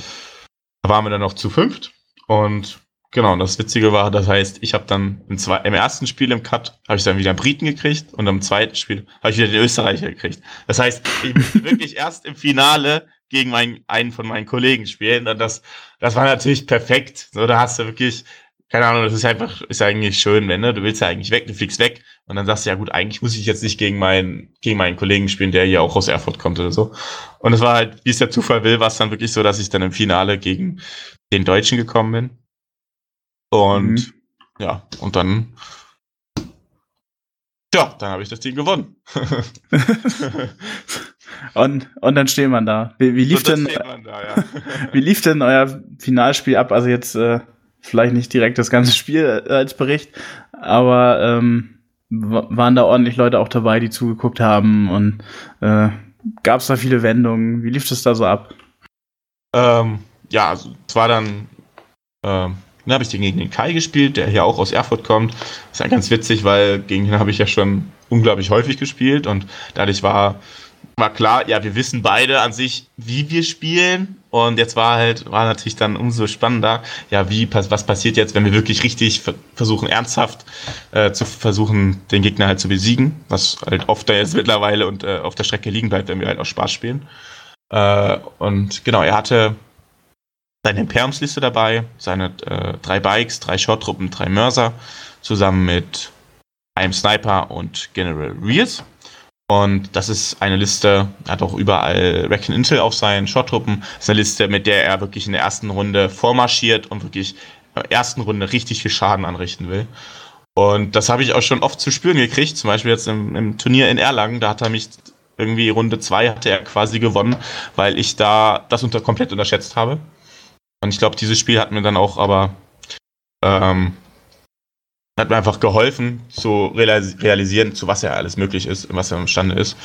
da waren wir dann noch zu fünft. Und Genau, das Witzige war, das heißt, ich habe dann im, zwei, im ersten Spiel im Cut habe ich dann wieder einen Briten gekriegt und im zweiten Spiel habe ich wieder den Österreicher gekriegt. Das heißt, ich bin wirklich erst im Finale gegen meinen, einen von meinen Kollegen spielen und das, das war natürlich perfekt. So, da hast du wirklich, keine Ahnung, das ist einfach, ist eigentlich schön, wenn ne, du willst ja eigentlich weg, du fliegst weg und dann sagst du ja gut, eigentlich muss ich jetzt nicht gegen meinen, gegen meinen Kollegen spielen, der hier auch aus Erfurt kommt oder so. Und es war halt, wie es der Zufall will, war es dann wirklich so, dass ich dann im Finale gegen den Deutschen gekommen bin und mhm. ja, und dann, ja, dann habe ich das Ding gewonnen. und, und dann steht man da. Wie, wie lief denn, da, ja. wie lief denn euer Finalspiel ab? Also jetzt äh, vielleicht nicht direkt das ganze Spiel äh, als Bericht, aber ähm, waren da ordentlich Leute auch dabei, die zugeguckt haben und äh, gab es da viele Wendungen? Wie lief das da so ab? Ähm, ja, also es war dann ähm, Dann habe ich gegen den Kai gespielt, der hier auch aus Erfurt kommt. Ist ja ganz witzig, weil gegen ihn habe ich ja schon unglaublich häufig gespielt und dadurch war, war klar, ja, wir wissen beide an sich, wie wir spielen. Und jetzt war halt, war natürlich dann umso spannender, ja, wie, was passiert jetzt, wenn wir wirklich richtig versuchen, ernsthaft äh, zu versuchen, den Gegner halt zu besiegen, was halt oft da jetzt mittlerweile und äh, auf der Strecke liegen bleibt, wenn wir halt auch Spaß spielen. Äh, und genau, er hatte seine Imperiumsliste dabei, seine äh, drei Bikes, drei Short-Truppen, drei Mörser, zusammen mit einem Sniper und General Rears. Und das ist eine Liste, er hat auch überall Reckon Intel auf seinen Short-Truppen. Das ist eine Liste, mit der er wirklich in der ersten Runde vormarschiert und wirklich in der ersten Runde richtig viel Schaden anrichten will. Und das habe ich auch schon oft zu spüren gekriegt, zum Beispiel jetzt im, im Turnier in Erlangen, da hat er mich irgendwie Runde 2 hatte er quasi gewonnen, weil ich da das unter, komplett unterschätzt habe. Und ich glaube, dieses Spiel hat mir dann auch aber ähm, hat mir einfach geholfen zu realisieren, zu was er alles möglich ist, was er imstande ist.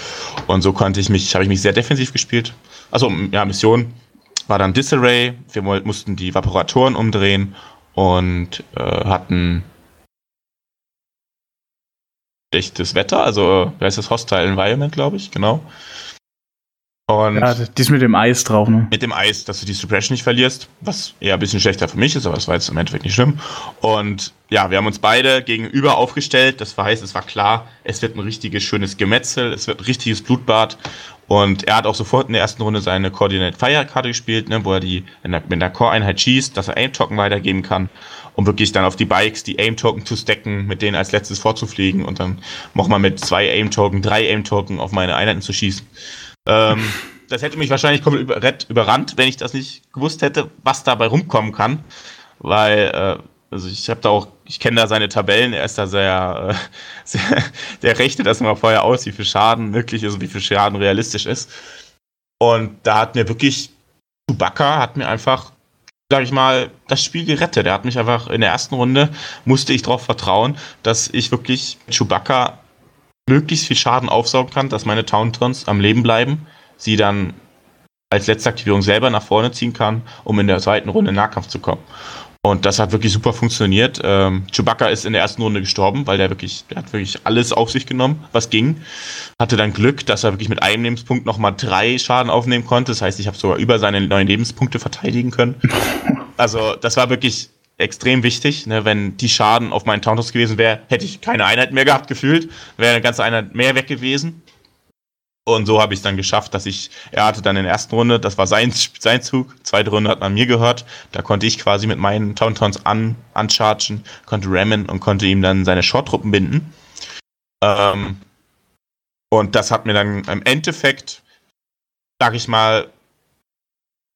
Und so konnte ich mich, habe ich mich sehr defensiv gespielt. Also ja, Mission war dann Disarray. Wir mussten die Vaporatoren umdrehen und äh, hatten schlechtes Wetter, also wer ist das Hostile Environment, glaube ich, genau. Und ja, dies mit dem Eis drauf, ne? Mit dem Eis, dass du die Suppression nicht verlierst, was eher ein bisschen schlechter für mich ist, aber das war jetzt im Endeffekt nicht schlimm. Und ja, wir haben uns beide gegenüber aufgestellt. Das heißt, es war klar, es wird ein richtiges, schönes Gemetzel, es wird ein richtiges Blutbad. Und er hat auch sofort in der ersten Runde seine Coordinate Fire Karte gespielt, ne, wo er die in der, mit der Core-Einheit schießt, dass er Aim-Token weitergeben kann, um wirklich dann auf die Bikes die Aim-Token zu stacken, mit denen als letztes vorzufliegen und dann nochmal mit zwei Aim-Token, drei Aim-Token auf meine Einheiten zu schießen. Ähm, das hätte mich wahrscheinlich komplett überrannt, wenn ich das nicht gewusst hätte, was dabei rumkommen kann. Weil, äh, also ich habe da auch, ich kenne da seine Tabellen, er ist da sehr, äh, sehr, der rechnet das immer vorher aus, wie viel Schaden möglich ist und wie viel Schaden realistisch ist. Und da hat mir wirklich, Chewbacca hat mir einfach, sag ich mal, das Spiel gerettet. Er hat mich einfach in der ersten Runde, musste ich darauf vertrauen, dass ich wirklich Chewbacca möglichst viel Schaden aufsaugen kann, dass meine Tauntons am Leben bleiben, sie dann als letzte Aktivierung selber nach vorne ziehen kann, um in der zweiten Runde in Nahkampf zu kommen. Und das hat wirklich super funktioniert. Ähm, Chewbacca ist in der ersten Runde gestorben, weil der wirklich, der hat wirklich alles auf sich genommen, was ging. Hatte dann Glück, dass er wirklich mit einem Lebenspunkt nochmal drei Schaden aufnehmen konnte. Das heißt, ich habe sogar über seine neun Lebenspunkte verteidigen können. Also, das war wirklich extrem wichtig. Ne? Wenn die Schaden auf meinen Tauntons gewesen wäre, hätte ich keine Einheit mehr gehabt gefühlt. Wäre eine ganze Einheit mehr weg gewesen. Und so habe ich es dann geschafft, dass ich, er hatte dann in der ersten Runde, das war sein, sein Zug, zweite Runde hat man mir gehört, da konnte ich quasi mit meinen Tauntons an, anchargen, konnte rammen und konnte ihm dann seine Short-Truppen binden. Ähm, und das hat mir dann im Endeffekt, sag ich mal,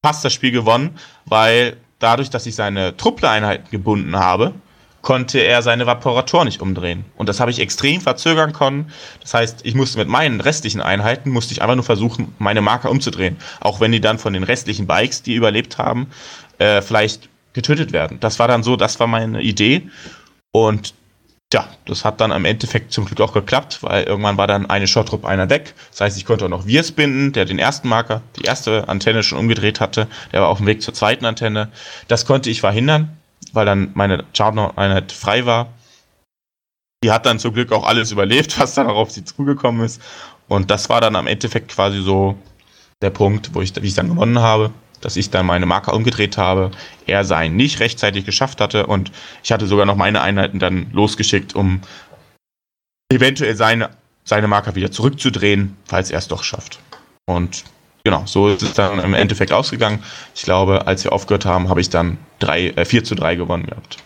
fast das Spiel gewonnen, weil dadurch, dass ich seine Truppler-Einheiten gebunden habe, konnte er seine Vaporator nicht umdrehen. Und das habe ich extrem verzögern können. Das heißt, ich musste mit meinen restlichen Einheiten, musste ich einfach nur versuchen, meine Marker umzudrehen. Auch wenn die dann von den restlichen Bikes, die überlebt haben, äh, vielleicht getötet werden. Das war dann so, das war meine Idee. Und ja, das hat dann am Endeffekt zum Glück auch geklappt, weil irgendwann war dann eine Shot-Trupp einer weg. Das heißt, ich konnte auch noch Wirs binden, der den ersten Marker, die erste Antenne schon umgedreht hatte. Der war auf dem Weg zur zweiten Antenne. Das konnte ich verhindern, weil dann meine Charter-Einheit frei war. Die hat dann zum Glück auch alles überlebt, was dann auch auf sie zugekommen ist. Und das war dann am Endeffekt quasi so der Punkt, wo ich, wie ich dann gewonnen habe dass ich dann meine Marker umgedreht habe, er seinen nicht rechtzeitig geschafft hatte und ich hatte sogar noch meine Einheiten dann losgeschickt, um eventuell seine, seine Marker wieder zurückzudrehen, falls er es doch schafft. Und genau, so ist es dann im Endeffekt ausgegangen. Ich glaube, als wir aufgehört haben, habe ich dann drei, äh, 4 zu 3 gewonnen gehabt.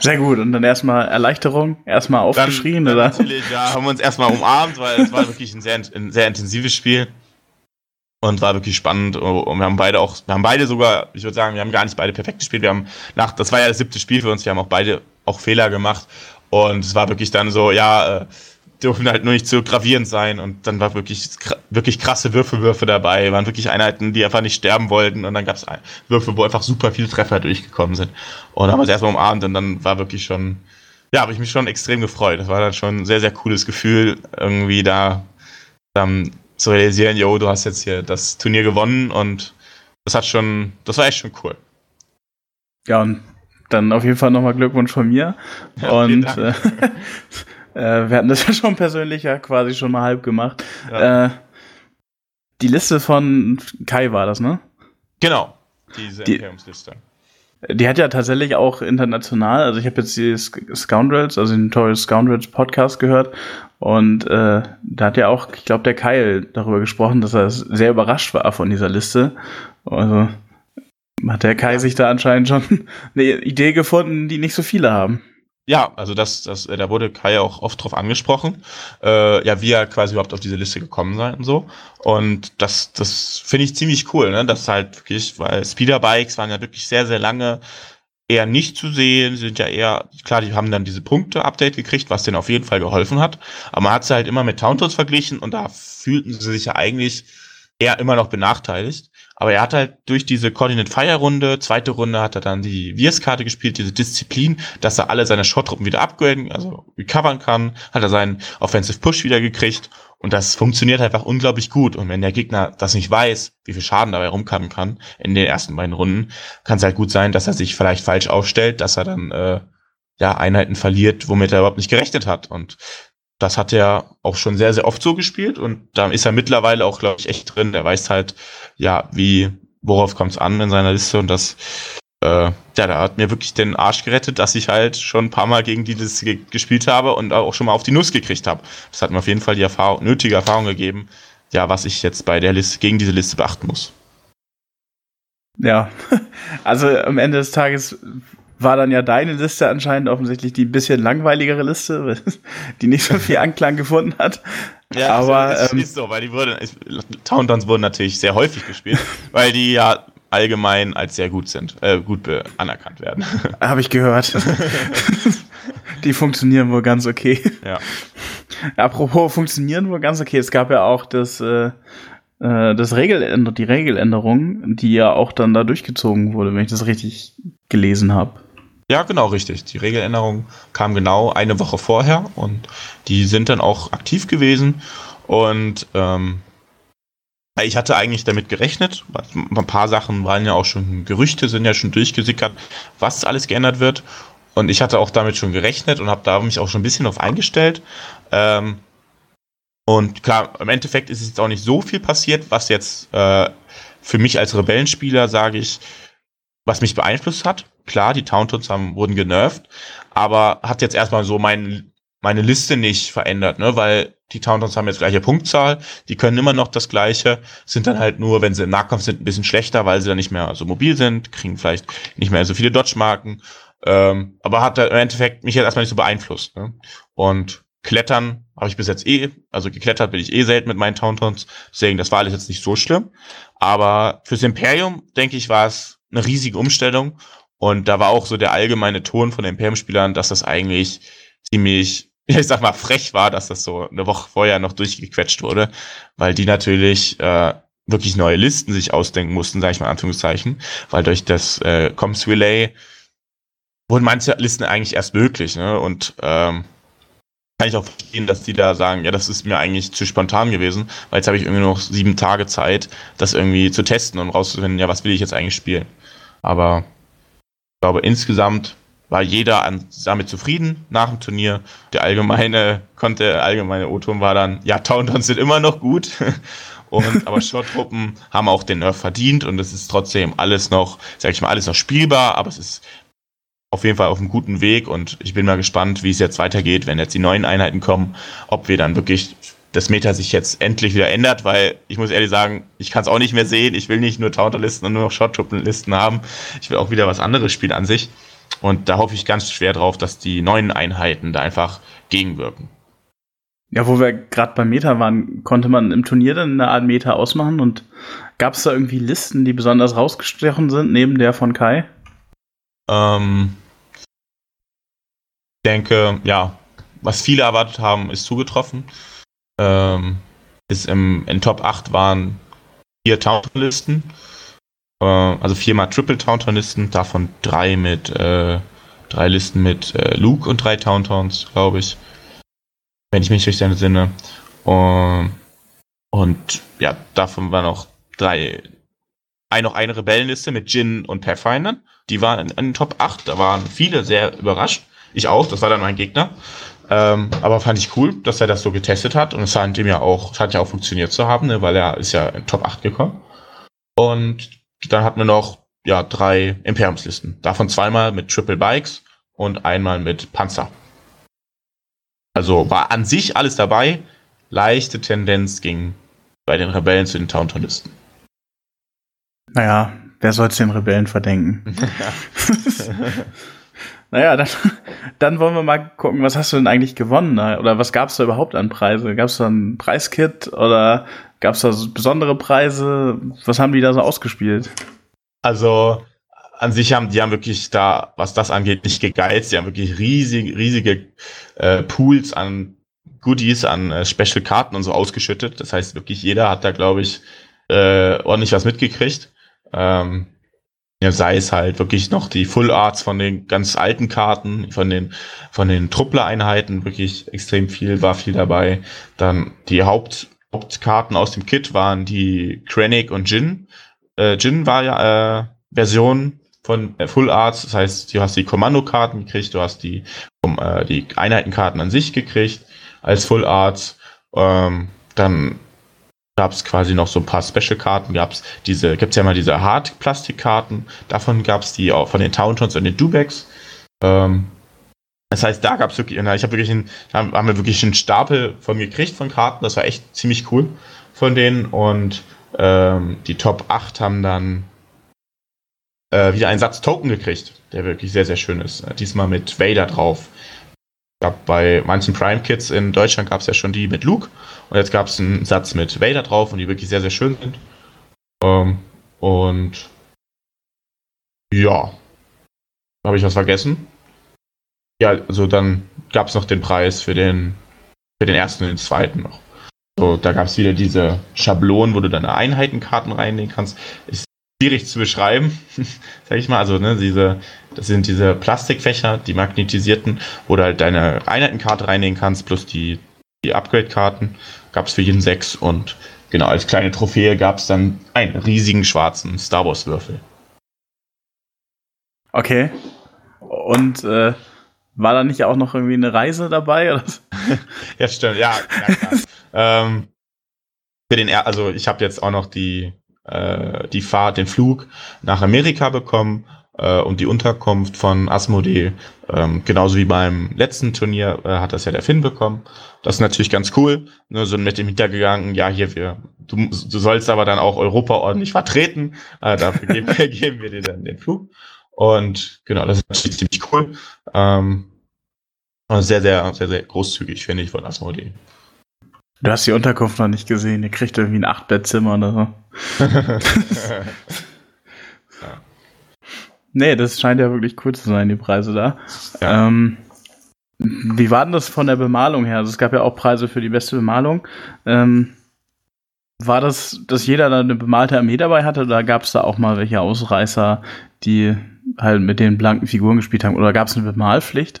Sehr gut. Und dann erstmal Erleichterung, erstmal aufgeschrien, dann, oder? Natürlich, ja, haben wir uns erstmal umarmt, weil es war wirklich ein sehr, ein sehr intensives Spiel und war wirklich spannend. Und wir haben beide auch, wir haben beide sogar, ich würde sagen, wir haben gar nicht beide perfekt gespielt, wir haben nach, das war ja das siebte Spiel für uns, wir haben auch beide auch Fehler gemacht. Und es war wirklich dann so, ja, äh, dürfen halt nur nicht zu gravierend sein. Und dann war wirklich wirklich krasse Würfelwürfe dabei, waren wirklich Einheiten, die einfach nicht sterben wollten. Und dann gab es Würfe, wo einfach super viele Treffer durchgekommen sind. Und dann haben wir es erstmal umarmt. Und dann war wirklich schon, ja, habe ich mich schon extrem gefreut. Das war dann schon ein sehr, sehr cooles Gefühl, irgendwie da dann zu realisieren, yo, du hast jetzt hier das Turnier gewonnen und das hat schon, das war echt schon cool. Ja, und dann auf jeden Fall nochmal Glückwunsch von mir. Ja, und äh, äh, wir hatten das ja schon persönlich ja quasi schon mal halb gemacht. Ja. Äh, die Liste von Kai war das, ne? Genau, diese die, Imperiumsliste. Die hat ja tatsächlich auch international, also ich habe jetzt die Scoundrels, also den Notorious Scoundrels Podcast gehört und äh, da hat ja auch, ich glaube, der Kyle darüber gesprochen, dass er sehr überrascht war von dieser Liste. Also hat der Kai sich da anscheinend schon eine Idee gefunden, die nicht so viele haben. Ja, also das, das, äh, da wurde Kai auch oft drauf angesprochen, äh, ja, wie er quasi überhaupt auf diese Liste gekommen sei und so. Und das, das finde ich ziemlich cool, ne? Das halt wirklich, weil Speederbikes waren ja wirklich sehr, sehr lange eher nicht zu sehen, sind ja eher, klar, die haben dann diese Punkte-Update gekriegt, was denen auf jeden Fall geholfen hat. Aber man hat sie halt immer mit Towntons verglichen und da fühlten sie sich ja eigentlich eher immer noch benachteiligt. Aber er hat halt durch diese Coordinate Fire Runde, zweite Runde hat er dann die Viers-Karte gespielt, diese Disziplin, dass er alle seine Shot-Truppen wieder upgraden, also recovern kann, hat er seinen Offensive Push wieder gekriegt und das funktioniert einfach unglaublich gut. Und wenn der Gegner das nicht weiß, wie viel Schaden dabei rumkommen kann in den ersten beiden Runden, kann es halt gut sein, dass er sich vielleicht falsch aufstellt, dass er dann äh, ja Einheiten verliert, womit er überhaupt nicht gerechnet hat. Und das hat er auch schon sehr, sehr oft so gespielt und da ist er mittlerweile auch, glaube ich, echt drin. Der weiß halt, ja, wie, worauf kommt es an in seiner Liste und das, äh, ja, da hat mir wirklich den Arsch gerettet, dass ich halt schon ein paar Mal gegen die Liste ge gespielt habe und auch schon mal auf die Nuss gekriegt habe. Das hat mir auf jeden Fall die Erfahrung, nötige Erfahrung gegeben, ja, was ich jetzt bei der Liste, gegen diese Liste beachten muss. Ja, also am Ende des Tages war dann ja deine Liste anscheinend offensichtlich die bisschen langweilige Liste, die nicht so viel Anklang gefunden hat. Ja, aber ähm, ist so, weil die wurden, Tauntons wurden natürlich sehr häufig gespielt, weil die ja allgemein als sehr gut sind, äh, gut anerkannt werden. Habe ich gehört. die funktionieren wohl ganz okay. Ja. Apropos funktionieren wohl ganz okay. Es gab ja auch das, äh, äh das Regeländer die Regeländerung, die ja auch dann da durchgezogen wurde, wenn ich das richtig gelesen habe. Ja, genau, richtig. Die Regeländerung kam genau eine Woche vorher und die sind dann auch aktiv gewesen. Und ähm, ich hatte eigentlich damit gerechnet. Ein paar Sachen waren ja auch schon Gerüchte, sind ja schon durchgesickert, was alles geändert wird. Und ich hatte auch damit schon gerechnet und habe da mich auch schon ein bisschen auf eingestellt. Ähm, und klar, im Endeffekt ist jetzt auch nicht so viel passiert, was jetzt äh, für mich als Rebellenspieler, sage ich, was mich beeinflusst hat. Klar, die Tauntons haben, wurden genervt, aber hat jetzt erstmal so mein, meine Liste nicht verändert, ne? weil die Tauntons haben jetzt gleiche Punktzahl, die können immer noch das gleiche, sind dann halt nur, wenn sie im Nahkampf sind, ein bisschen schlechter, weil sie dann nicht mehr so mobil sind, kriegen vielleicht nicht mehr so viele Dodge-Marken, ähm, aber hat im Endeffekt mich jetzt erstmal nicht so beeinflusst. Ne? Und Klettern habe ich bis jetzt eh, also geklettert bin ich eh selten mit meinen Tauntons, deswegen das war alles jetzt nicht so schlimm. Aber fürs Imperium, denke ich, war es eine riesige Umstellung und da war auch so der allgemeine Ton von den Imperium-Spielern, dass das eigentlich ziemlich, ich sag mal, frech war, dass das so eine Woche vorher noch durchgequetscht wurde, weil die natürlich äh, wirklich neue Listen sich ausdenken mussten, sage ich mal Anführungszeichen, weil durch das äh, Comms Relay wurden manche Listen eigentlich erst möglich, ne? Und ähm, kann ich auch verstehen, dass die da sagen, ja, das ist mir eigentlich zu spontan gewesen, weil jetzt habe ich irgendwie noch sieben Tage Zeit, das irgendwie zu testen und rauszufinden, ja, was will ich jetzt eigentlich spielen. Aber ich glaube, insgesamt war jeder an, damit zufrieden nach dem Turnier. Der allgemeine, konnte, der allgemeine O-Ton war dann, ja, Tauntons sind immer noch gut. Und, aber Short-Truppen haben auch den Nerf verdient und es ist trotzdem alles noch, sag ich mal, alles noch spielbar, aber es ist auf jeden Fall auf einem guten Weg und ich bin mal gespannt, wie es jetzt weitergeht, wenn jetzt die neuen Einheiten kommen, ob wir dann wirklich das Meta sich jetzt endlich wieder ändert, weil ich muss ehrlich sagen, ich kann es auch nicht mehr sehen. Ich will nicht nur Taunterlisten und nur noch Shot-Listen haben. Ich will auch wieder was anderes spielen an sich. Und da hoffe ich ganz schwer drauf, dass die neuen Einheiten da einfach gegenwirken. Ja, wo wir gerade beim Meta waren, konnte man im Turnier dann eine Art Meta ausmachen und gab es da irgendwie Listen, die besonders rausgestochen sind, neben der von Kai? Ähm, denke, ja, was viele erwartet haben, ist zugetroffen. Ähm, ist im, in Top 8 waren vier Taunton-Listen. Äh, also viermal Triple Taunton-Listen, davon drei mit äh, drei Listen mit äh, Luke und drei Tauntons, glaube ich. Wenn ich mich richtig entsinne. Und, und ja, davon waren noch drei, ein, noch eine Rebellenliste mit Jin und Pathfinder. die waren in, in Top 8, da waren viele sehr überrascht. Ich auch, das war dann mein Gegner. Ähm, aber fand ich cool, dass er das so getestet hat und es scheint ihm ja auch, scheint ja auch funktioniert zu haben, ne, weil er ist ja in Top 8 gekommen. Und dann hatten wir noch ja, drei Imperiumslisten. Davon zweimal mit Triple Bikes und einmal mit Panzer. Also war an sich alles dabei. Leichte Tendenz ging bei den Rebellen zu den Tauntaunisten. Naja, wer soll es den Rebellen verdenken? naja, dann, dann wollen wir mal gucken, was hast du denn eigentlich gewonnen? Oder was gab es da überhaupt an Preise? Gab es da ein Preiskit oder gab es da so besondere Preise? Was haben die da so ausgespielt? Also an sich haben die haben wirklich da, was das angeht, nicht gegeizt. Die haben wirklich riesig, riesige äh, Pools an Goodies, an äh, Special Karten und so ausgeschüttet. Das heißt, wirklich jeder hat da, glaube ich, äh, ordentlich was mitgekriegt. Ähm, ja, sei es halt wirklich noch die Full Arts von den ganz alten Karten, von den, von den Truppler-Einheiten, wirklich extrem viel, war viel dabei. Dann die Haupt, Hauptkarten aus dem Kit waren die Krennic und Jin. Äh, Jin war ja äh, Version von äh, Full Arts, das heißt, du hast die Kommandokarten gekriegt, du hast die, um, äh, die Einheitenkarten an sich gekriegt als Full Arts. Ähm, dann gab es quasi noch so ein paar Special-Karten, gab es diese, gibt es ja mal diese Hard-Plastikkarten, davon gab es die auch von den Towntons und den Dubecks. Ähm, das heißt, da gab es wirklich, ich habe wirklich einen, haben, wir wirklich einen Stapel von gekriegt von Karten, das war echt ziemlich cool von denen und ähm, die Top 8 haben dann äh, wieder einen Satz Token gekriegt, der wirklich sehr, sehr schön ist. Äh, diesmal mit Vader drauf. Gab bei manchen Prime Kits in Deutschland gab es ja schon die mit Luke und jetzt gab es einen Satz mit Vader drauf und die wirklich sehr, sehr schön sind. Ähm, und ja, habe ich was vergessen? Ja, also dann gab es noch den Preis für den für den ersten und den zweiten noch. So, da gab es wieder diese Schablonen, wo du deine Einheitenkarten reinlegen kannst. Ist schwierig zu beschreiben, sag ich mal. Also, ne, diese, das sind diese Plastikfächer, die magnetisierten, wo du halt deine Einheitenkarte reinlegen kannst, plus die, die Upgrade-Karten. Gab es für jeden sechs und genau, als kleine Trophäe gab es dann einen riesigen schwarzen Star Wars-Würfel. Okay. Und äh, war da nicht auch noch irgendwie eine Reise dabei? Oder? ja, stimmt, ja, ja klar. ähm, für den, also ich habe jetzt auch noch die äh, die Fahrt, den Flug nach Amerika bekommen äh, und die Unterkunft von Asmodee. Ähm, genauso wie beim letzten Turnier äh, hat das ja der Finn bekommen. Das ist natürlich ganz cool. Ne, so mit dem Hintergegangen, ja, hier, wir, du, du sollst aber dann auch Europa ordentlich vertreten. Äh, dafür geben, geben wir dir dann den Flug. Und genau, das ist natürlich ziemlich cool. Ähm, sehr, sehr, sehr, sehr großzügig, finde ich, von Asmodee. Du hast die Unterkunft noch nicht gesehen. Ihr kriegt irgendwie ein Achtbettzimmer oder so. ja. Nee, das scheint ja wirklich cool zu sein, die Preise da. Ja. Ähm, wie war denn das von der Bemalung her? Also es gab ja auch Preise für die beste Bemalung. Ähm, war das, dass jeder da eine bemalte Armee dabei hatte oder gab es da auch mal welche Ausreißer, die halt mit den blanken Figuren gespielt haben? Oder gab es eine Bemalpflicht?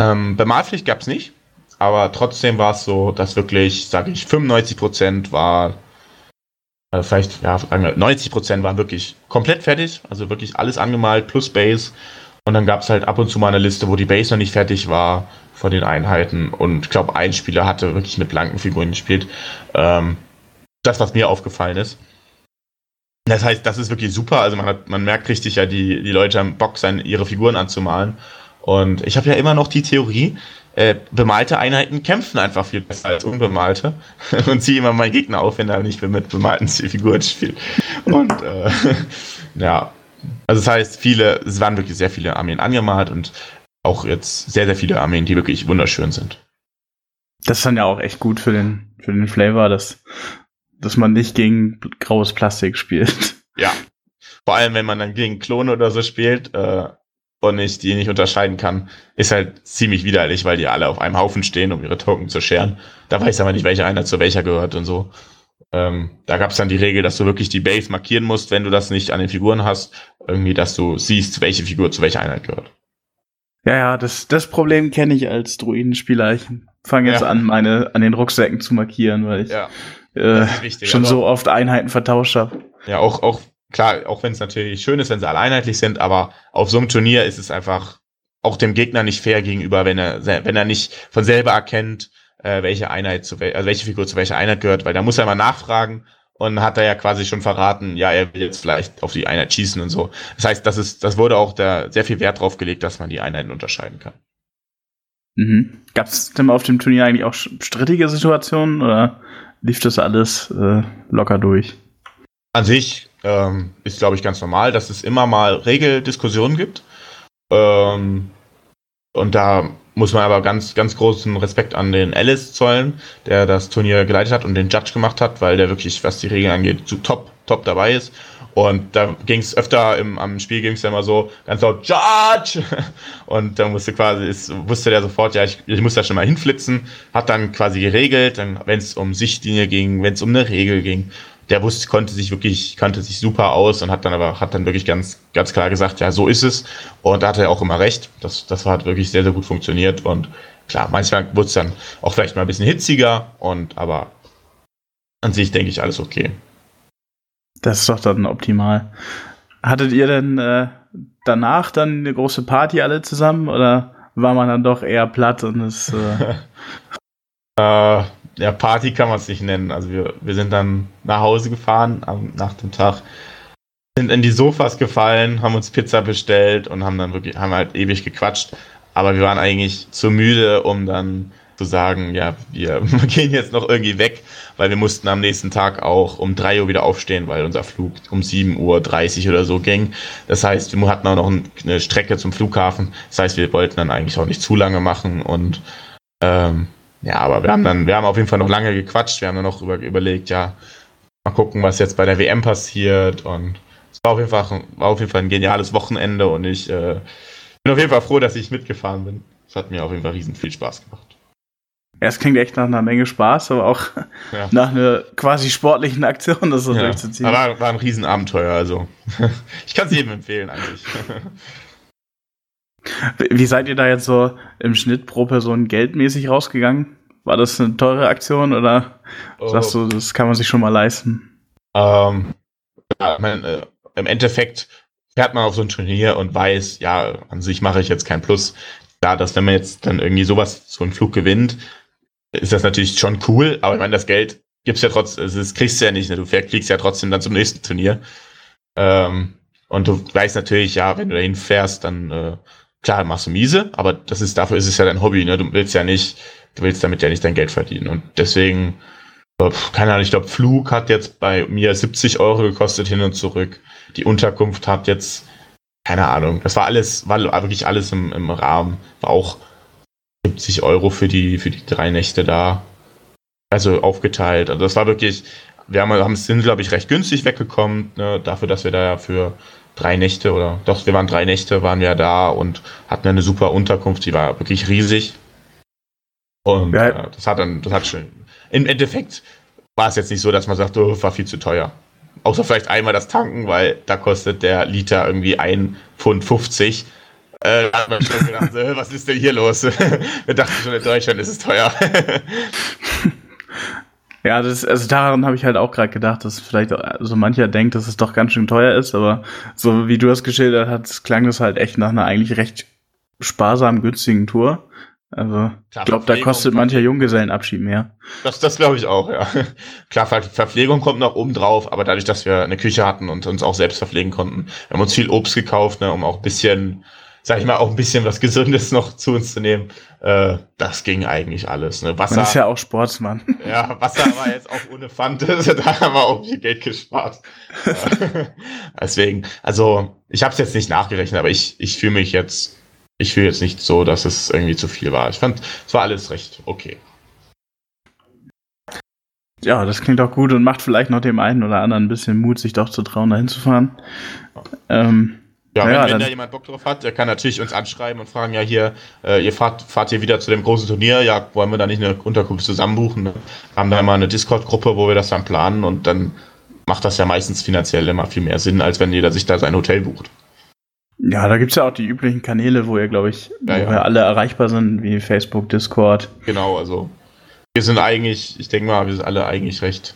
Ähm, Bemalpflicht gab es nicht aber trotzdem war es so, dass wirklich, sage ich, 95 Prozent war, äh, vielleicht, ja, 90 Prozent waren wirklich komplett fertig, also wirklich alles angemalt plus Base. Und dann gab es halt ab und zu mal eine Liste, wo die Base noch nicht fertig war von den Einheiten. Und ich glaube, ein Spieler hatte wirklich mit blanken Figuren gespielt. Ähm, das, was mir aufgefallen ist. Das heißt, das ist wirklich super. Also man, hat, man merkt richtig ja, die, die Leute haben Bock, seine, ihre Figuren anzumalen. Und ich habe ja immer noch die Theorie, äh, bemalte Einheiten kämpfen einfach viel besser als unbemalte und ziehe immer meinen Gegner auf, wenn er nicht mit bemalten Figuren spielt. Und äh, ja, also das heißt, viele, es waren wirklich sehr viele Armeen angemalt und auch jetzt sehr, sehr viele Armeen, die wirklich wunderschön sind. Das ist dann ja auch echt gut für den, für den Flavor, dass, dass man nicht gegen graues Plastik spielt. Ja. Vor allem, wenn man dann gegen Klone oder so spielt, äh, und ich die nicht unterscheiden kann, ist halt ziemlich widerlich, weil die alle auf einem Haufen stehen, um ihre Token zu scheren. Da weiß aber nicht, welcher einer zu welcher gehört und so. Ähm, da gab es dann die Regel, dass du wirklich die Base markieren musst, wenn du das nicht an den Figuren hast, irgendwie, dass du siehst, welche Figur zu welcher Einheit gehört. Ja, ja, das, das Problem kenne ich als Druidenspieler. Ich fange jetzt ja. an, meine an den Rucksäcken zu markieren, weil ich ja, äh, wichtig, schon so oft Einheiten vertauscht habe. Ja, auch, auch klar, auch wenn es natürlich schön ist, wenn sie alle einheitlich sind, aber auf so einem Turnier ist es einfach auch dem Gegner nicht fair gegenüber, wenn er, wenn er nicht von selber erkennt, äh, welche Einheit zu wel also welche Figur zu welcher Einheit gehört, weil da muss er mal nachfragen und hat er ja quasi schon verraten, ja, er will jetzt vielleicht auf die Einheit schießen und so. Das heißt, das ist, das wurde auch da sehr viel Wert drauf gelegt, dass man die Einheiten unterscheiden kann. Mhm. Gab es denn auf dem Turnier eigentlich auch strittige Situationen oder lief das alles äh, locker durch? An sich ähm, ist, glaube ich, ganz normal, dass es immer mal Regeldiskussionen gibt. Ähm, und da muss man aber ganz, ganz großen Respekt an den Alice zollen, der das Turnier geleitet hat und den Judge gemacht hat, weil der wirklich, was die Regeln angeht, zu top, top dabei ist. Und da ging es öfter im, am Spiel ging es ja immer so ganz laut Judge und da musste quasi ist, wusste der sofort ja ich, ich muss da schon mal hinflitzen hat dann quasi geregelt dann wenn es um Sichtlinie ging wenn es um eine Regel ging der wusste, konnte sich wirklich, kannte sich super aus und hat dann aber, hat dann wirklich ganz, ganz klar gesagt, ja, so ist es. Und da hatte er auch immer recht. Das, das hat wirklich sehr, sehr gut funktioniert. Und klar, manchmal wurde es dann auch vielleicht mal ein bisschen hitziger und, aber an sich denke ich alles okay. Das ist doch dann optimal. Hattet ihr denn äh, danach dann eine große Party alle zusammen oder war man dann doch eher platt und es äh, äh, ja, Party kann man es nicht nennen. Also wir, wir sind dann nach Hause gefahren am, nach dem Tag, sind in die Sofas gefallen, haben uns Pizza bestellt und haben dann wirklich, haben halt ewig gequatscht. Aber wir waren eigentlich zu müde, um dann zu sagen, ja, wir gehen jetzt noch irgendwie weg, weil wir mussten am nächsten Tag auch um 3 Uhr wieder aufstehen, weil unser Flug um 7.30 Uhr oder so ging. Das heißt, wir hatten auch noch eine Strecke zum Flughafen. Das heißt, wir wollten dann eigentlich auch nicht zu lange machen und ähm, ja, aber wir haben dann, wir haben auf jeden Fall noch lange gequatscht, wir haben dann noch über, überlegt, ja, mal gucken, was jetzt bei der WM passiert und es war auf jeden Fall, war auf jeden Fall ein geniales Wochenende und ich äh, bin auf jeden Fall froh, dass ich mitgefahren bin. Es hat mir auf jeden Fall riesen viel Spaß gemacht. Ja, es klingt echt nach einer Menge Spaß, aber auch ja. nach einer quasi sportlichen Aktion, das so ja. durchzuziehen. Aber war ein Riesenabenteuer, also ich kann es jedem empfehlen eigentlich. Wie seid ihr da jetzt so im Schnitt pro Person geldmäßig rausgegangen? War das eine teure Aktion oder oh. sagst du, das kann man sich schon mal leisten? Ähm, ja, mein, äh, Im Endeffekt fährt man auf so ein Turnier und weiß, ja, an sich mache ich jetzt kein Plus. Klar, dass wenn man jetzt dann irgendwie sowas, so einen Flug gewinnt, ist das natürlich schon cool, aber ich meine, das Geld gibt's ja trotzdem, also das kriegst du ja nicht, ne? du fliegst ja trotzdem dann zum nächsten Turnier. Ähm, und du weißt natürlich, ja, wenn du dahin fährst, dann äh, klar machst du miese, aber das ist, dafür ist es ja dein Hobby, ne? Du willst ja nicht, du willst damit ja nicht dein Geld verdienen. Und deswegen, äh, keine Ahnung, ich glaube, Flug hat jetzt bei mir 70 Euro gekostet hin und zurück. Die Unterkunft hat jetzt, keine Ahnung, das war alles, war wirklich alles im, im Rahmen. War auch 70 Euro für die, für die drei Nächte da. Also aufgeteilt. Also das war wirklich, wir haben, haben sind, glaube ich, recht günstig weggekommen, ne, dafür, dass wir da ja für drei Nächte oder doch, wir waren drei Nächte, waren wir da und hatten eine super Unterkunft, die war wirklich riesig. Und ja. äh, das hat dann, das hat schön. Im Endeffekt war es jetzt nicht so, dass man sagt, oh, war viel zu teuer. Außer vielleicht einmal das Tanken, weil da kostet der Liter irgendwie 1,50 Pfund 50. Äh, da hat man schon gedacht, so, was ist denn hier los? wir dachten schon, in Deutschland ist es teuer. Ja, das, also daran habe ich halt auch gerade gedacht, dass vielleicht so also mancher denkt, dass es doch ganz schön teuer ist, aber so wie du es geschildert hast, klang das halt echt nach einer eigentlich recht sparsam günstigen Tour. Also, ich glaube, da kostet mancher Junggesellenabschied mehr. Das, das glaube ich auch, ja. Klar, Verpflegung kommt noch oben drauf, aber dadurch, dass wir eine Küche hatten und uns auch selbst verpflegen konnten, wir haben uns viel Obst gekauft, ne, um auch ein bisschen sag ich mal, auch ein bisschen was Gesundes noch zu uns zu nehmen. Äh, das ging eigentlich alles. Ne? Wasser, Man ist ja auch Sportsmann. Ja, Wasser war jetzt auch ohne Fante, da haben wir auch viel Geld gespart. Deswegen, also ich habe es jetzt nicht nachgerechnet, aber ich, ich fühle mich jetzt, ich fühle jetzt nicht so, dass es irgendwie zu viel war. Ich fand, es war alles recht okay. Ja, das klingt auch gut und macht vielleicht noch dem einen oder anderen ein bisschen Mut, sich doch zu trauen, dahin zu fahren. Ähm, ja, ja wenn, wenn da jemand Bock drauf hat, der kann natürlich uns anschreiben und fragen, ja hier, äh, ihr fahrt, fahrt hier wieder zu dem großen Turnier, ja, wollen wir da nicht eine Unterkunft zusammen buchen? Ne? Wir haben da immer eine Discord-Gruppe, wo wir das dann planen und dann macht das ja meistens finanziell immer viel mehr Sinn, als wenn jeder sich da sein Hotel bucht. Ja, da gibt es ja auch die üblichen Kanäle, wo ihr, glaube ich, ja, wo ja. alle erreichbar sind, wie Facebook, Discord. Genau, also wir sind eigentlich, ich denke mal, wir sind alle eigentlich recht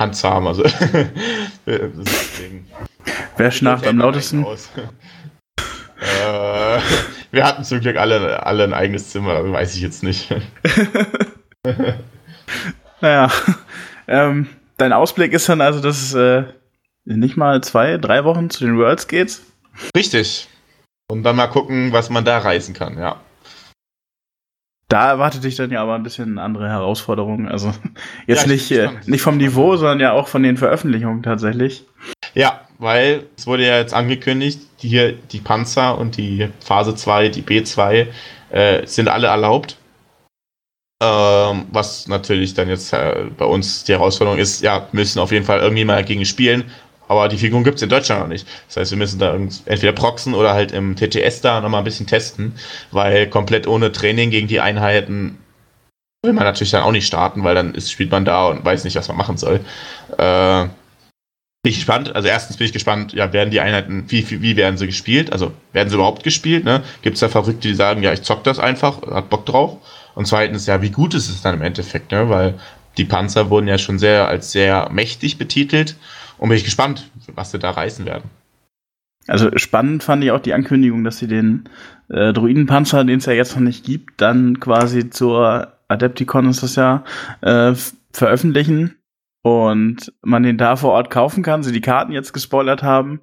handsam, also deswegen Wer schnarcht am lautesten? äh, wir hatten zum Glück alle, alle ein eigenes Zimmer, weiß ich jetzt nicht. naja, ähm, dein Ausblick ist dann also, dass es äh, nicht mal zwei, drei Wochen zu den Worlds geht? Richtig. Und dann mal gucken, was man da reißen kann, ja. Da erwartet dich dann ja aber ein bisschen andere Herausforderungen. Also jetzt ja, nicht, äh, nicht vom Niveau, sondern ja auch von den Veröffentlichungen tatsächlich. Ja, weil es wurde ja jetzt angekündigt, hier die Panzer und die Phase 2, die B2 äh, sind alle erlaubt. Ähm, was natürlich dann jetzt äh, bei uns die Herausforderung ist, ja, müssen auf jeden Fall irgendwie mal dagegen spielen. Aber die Figuren gibt es in Deutschland noch nicht. Das heißt, wir müssen da entweder proxen oder halt im TTS da nochmal ein bisschen testen, weil komplett ohne Training gegen die Einheiten will man natürlich dann auch nicht starten, weil dann ist, spielt man da und weiß nicht, was man machen soll. Äh, bin ich gespannt. Also erstens bin ich gespannt, ja, werden die Einheiten, wie, wie, wie werden sie gespielt? Also werden sie überhaupt gespielt? Ne? Gibt es da Verrückte, die sagen, ja, ich zock das einfach, hat Bock drauf? Und zweitens, ja, wie gut ist es dann im Endeffekt, ne? Weil die Panzer wurden ja schon sehr als sehr mächtig betitelt und bin ich gespannt, was sie da reißen werden. Also spannend fand ich auch die Ankündigung, dass sie den äh, Druidenpanzer, den es ja jetzt noch nicht gibt, dann quasi zur Adepticon ist das ja, äh, veröffentlichen und man den da vor Ort kaufen kann, sie die Karten jetzt gespoilert haben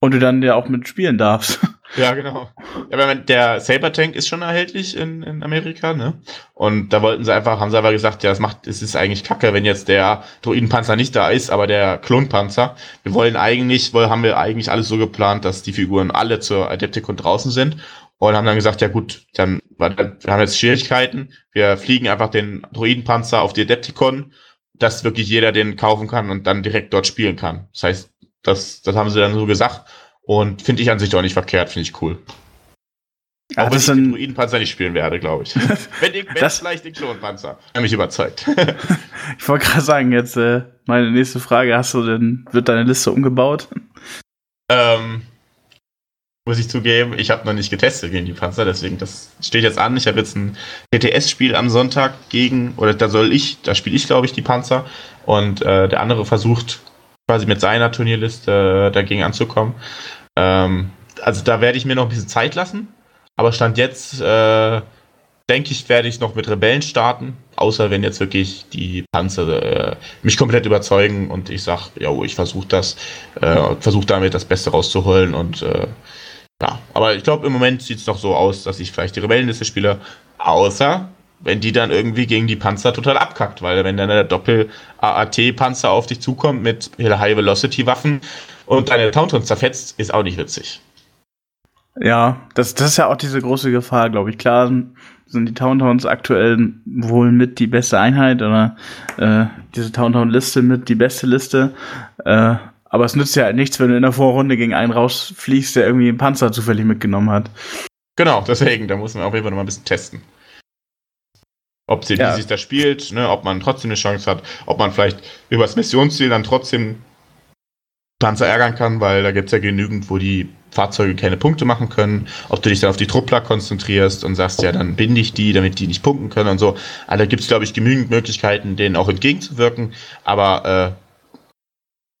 und du dann ja auch mitspielen darfst. Ja, genau. Ja, der Saber Tank ist schon erhältlich in, in Amerika, ne? Und da wollten sie einfach, haben sie aber gesagt, ja, es macht, es ist eigentlich kacke, wenn jetzt der Druidenpanzer nicht da ist, aber der Klonpanzer. Wir wollen eigentlich, wohl haben wir eigentlich alles so geplant, dass die Figuren alle zur Adepticon draußen sind und haben dann gesagt, ja gut, dann, wir haben jetzt Schwierigkeiten. Wir fliegen einfach den Druidenpanzer auf die Adepticon, dass wirklich jeder den kaufen kann und dann direkt dort spielen kann. Das heißt, das, das haben sie dann so gesagt. Und finde ich an sich doch nicht verkehrt, finde ich cool. Auch wenn ich den Druidenpanzer nicht spielen werde, glaube ich. wenn ich, wenn das vielleicht den Klonpanzer. Er mich überzeugt. ich wollte gerade sagen, jetzt äh, meine nächste Frage, hast du denn, wird deine Liste umgebaut? Ähm, muss ich zugeben, ich habe noch nicht getestet gegen die Panzer, deswegen das steht jetzt an. Ich habe jetzt ein TTS-Spiel am Sonntag gegen, oder da soll ich, da spiele ich glaube ich die Panzer und äh, der andere versucht quasi mit seiner Turnierliste äh, dagegen anzukommen. Ähm, also da werde ich mir noch ein bisschen Zeit lassen. Aber Stand jetzt, äh, denke ich, werde ich noch mit Rebellen starten. Außer wenn jetzt wirklich die Panzer äh, mich komplett überzeugen und ich sage, ja, ich versuche das, äh, versuche damit das Beste rauszuholen und äh, ja, aber ich glaube, im Moment sieht es noch so aus, dass ich vielleicht die Rebellenliste spiele. Außer wenn die dann irgendwie gegen die Panzer total abkackt, weil wenn dann der Doppel-AAT-Panzer auf dich zukommt mit High-Velocity-Waffen und deine Tauntons zerfetzt, ist auch nicht witzig. Ja, das, das ist ja auch diese große Gefahr, glaube ich. Klar sind die Tauntowns aktuell wohl mit die beste Einheit oder äh, diese Towntown-Liste mit die beste Liste. Äh, aber es nützt ja halt nichts, wenn du in der Vorrunde gegen einen rausfliegst, der irgendwie einen Panzer zufällig mitgenommen hat. Genau, deswegen, da muss man auf jeden Fall noch mal ein bisschen testen. Ob sie, ja. wie sich das spielt, ne, ob man trotzdem eine Chance hat, ob man vielleicht über das Missionsziel dann trotzdem Panzer ärgern kann, weil da gibt es ja genügend, wo die Fahrzeuge keine Punkte machen können, ob du dich dann auf die Truppler konzentrierst und sagst, ja, dann binde ich die, damit die nicht punkten können und so. Also da gibt es, glaube ich, genügend Möglichkeiten, denen auch entgegenzuwirken, aber äh,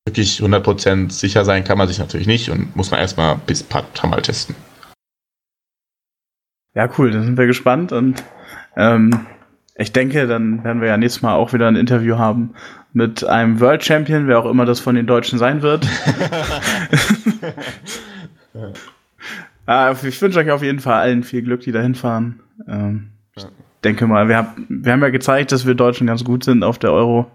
wirklich 100% sicher sein kann man sich natürlich nicht und muss man erstmal bis paar Mal testen. Ja, cool, dann sind wir gespannt und ähm, ich denke, dann werden wir ja nächstes Mal auch wieder ein Interview haben mit einem World Champion, wer auch immer das von den Deutschen sein wird. ah, ich wünsche euch auf jeden Fall allen viel Glück, die da hinfahren. Ähm, ich denke mal, wir, hab, wir haben ja gezeigt, dass wir Deutschen ganz gut sind auf der Euro.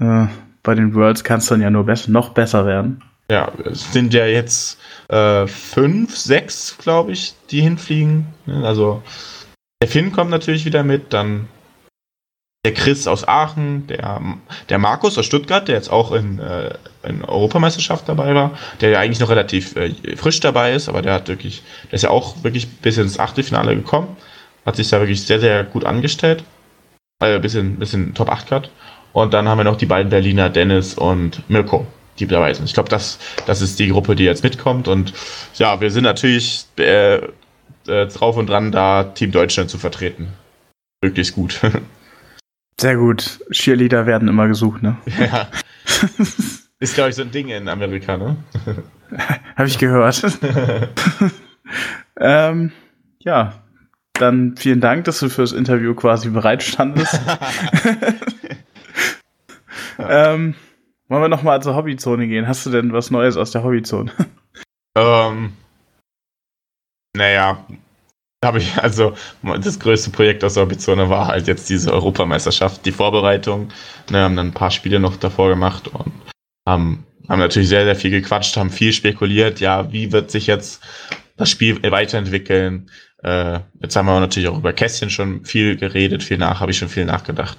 Äh, bei den Worlds kann es dann ja nur besser, noch besser werden. Ja, es sind ja jetzt äh, fünf, sechs, glaube ich, die hinfliegen. Also der Finn kommt natürlich wieder mit, dann der Chris aus Aachen, der, der Markus aus Stuttgart, der jetzt auch in, äh, in Europameisterschaft dabei war, der ja eigentlich noch relativ äh, frisch dabei ist, aber der hat wirklich, der ist ja auch wirklich bis ins Achtelfinale gekommen, hat sich da wirklich sehr, sehr gut angestellt, äh, bis in, bis in Top 8 gehabt. Und dann haben wir noch die beiden Berliner, Dennis und Mirko, die dabei sind. Ich glaube, das, das ist die Gruppe, die jetzt mitkommt. Und ja, wir sind natürlich äh, äh, drauf und dran, da Team Deutschland zu vertreten. Möglichst gut. Sehr gut. Cheerleader werden immer gesucht, ne? Ja. Ist, glaube ich, so ein Ding in Amerika, ne? Habe ich gehört. ähm, ja, dann vielen Dank, dass du fürs Interview quasi bereit standest. ähm, wollen wir nochmal zur Hobbyzone gehen? Hast du denn was Neues aus der Hobbyzone? ähm, naja, habe ich, also das größte Projekt aus der Hobbyzone war halt jetzt diese Europameisterschaft, die Vorbereitung. Ne, haben dann ein paar Spiele noch davor gemacht und haben, haben natürlich sehr, sehr viel gequatscht, haben viel spekuliert, ja, wie wird sich jetzt das Spiel weiterentwickeln. Äh, jetzt haben wir natürlich auch über Kästchen schon viel geredet, viel nach, habe ich schon viel nachgedacht.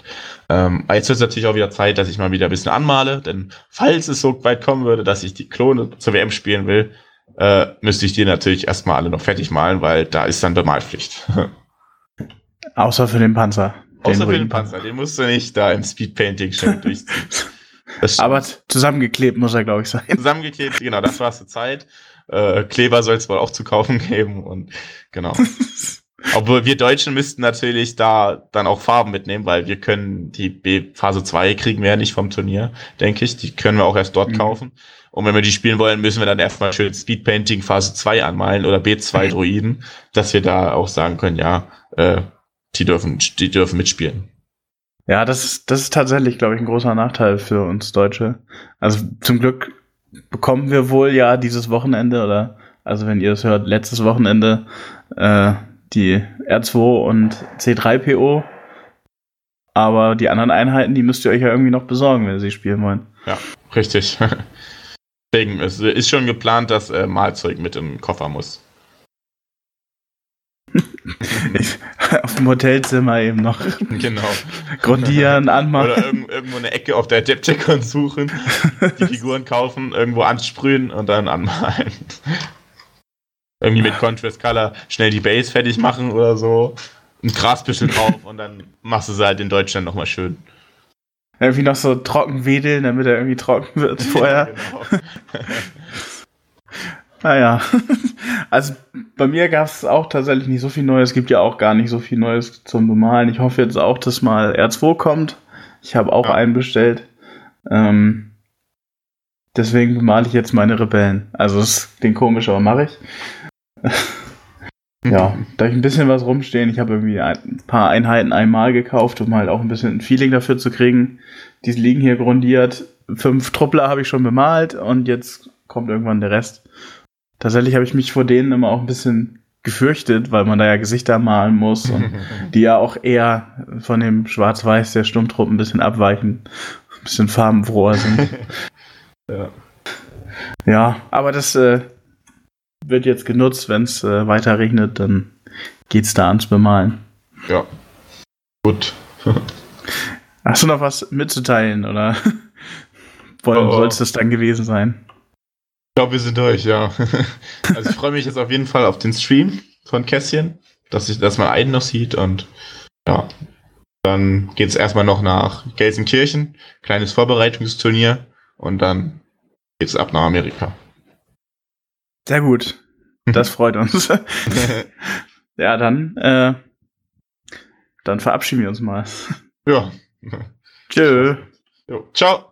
Ähm, jetzt wird es natürlich auch wieder Zeit, dass ich mal wieder ein bisschen anmale, denn falls es so weit kommen würde, dass ich die Klone zur WM spielen will, äh, müsste ich die natürlich erstmal alle noch fertig malen, weil da ist dann Bemalpflicht. Außer für den Panzer. Den Außer für den Panzer, den musst du nicht da im Speedpainting schnell durchziehen. Aber zusammengeklebt muss er, glaube ich, sein. Zusammengeklebt, genau, das war es Zeit. Äh, Kleber soll es wohl auch zu kaufen geben und genau. Obwohl wir Deutschen müssten natürlich da dann auch Farben mitnehmen, weil wir können die B Phase 2 kriegen wir ja nicht vom Turnier, denke ich. Die können wir auch erst dort mhm. kaufen. Und wenn wir die spielen wollen, müssen wir dann erstmal schön Speedpainting Phase 2 anmalen oder B2 Droiden, dass wir da auch sagen können, ja, äh, die dürfen, die dürfen mitspielen. Ja, das ist, das ist tatsächlich, glaube ich, ein großer Nachteil für uns Deutsche. Also zum Glück bekommen wir wohl ja dieses Wochenende oder, also wenn ihr es hört, letztes Wochenende äh, die R2 und C3PO. Aber die anderen Einheiten, die müsst ihr euch ja irgendwie noch besorgen, wenn ihr sie spielen wollen. Ja, richtig. Deswegen, es ist schon geplant, dass äh, Mahlzeug mit im Koffer muss. auf dem Hotelzimmer eben noch. Genau. Grundieren, anmachen. Oder irg irgendwo eine Ecke auf der Adepticon suchen, die Figuren kaufen, irgendwo ansprühen und dann anmalen. Irgendwie mit Contrast Color schnell die Base fertig machen oder so. Ein Grasbüschel drauf und dann machst du sie halt in Deutschland nochmal schön. Irgendwie noch so trocken wedeln, damit er irgendwie trocken wird vorher. Ja, genau. Naja. Also bei mir gab es auch tatsächlich nicht so viel Neues. Es gibt ja auch gar nicht so viel Neues zum Bemalen. Ich hoffe jetzt auch, dass mal R2 kommt. Ich habe auch einen bestellt. Ähm, deswegen bemale ich jetzt meine Rebellen. Also es klingt komisch, aber mache ich. ja, da ich ein bisschen was rumstehen. Ich habe irgendwie ein paar Einheiten einmal gekauft, um halt auch ein bisschen ein Feeling dafür zu kriegen. Die liegen hier grundiert. Fünf Truppler habe ich schon bemalt und jetzt kommt irgendwann der Rest. Tatsächlich habe ich mich vor denen immer auch ein bisschen gefürchtet, weil man da ja Gesichter malen muss und die ja auch eher von dem Schwarz-Weiß der Sturmtruppen ein bisschen abweichen, ein bisschen farbenfroher sind. ja. ja, aber das äh, wird jetzt genutzt, wenn es äh, weiter regnet, dann geht's da ans Bemalen. Ja. Gut. Hast du noch was mitzuteilen oder wollen, oh, oh. soll es das dann gewesen sein? Ich glaube, wir sind durch, ja. also ich freue mich jetzt auf jeden Fall auf den Stream von Kässchen, dass, ich, dass man einen noch sieht und ja. Dann geht es erstmal noch nach Gelsenkirchen, kleines Vorbereitungsturnier und dann geht's ab nach Amerika. Sehr gut. Das freut uns. ja, dann, äh, dann verabschieden wir uns mal. Ja. Tschö. Jo. Ciao.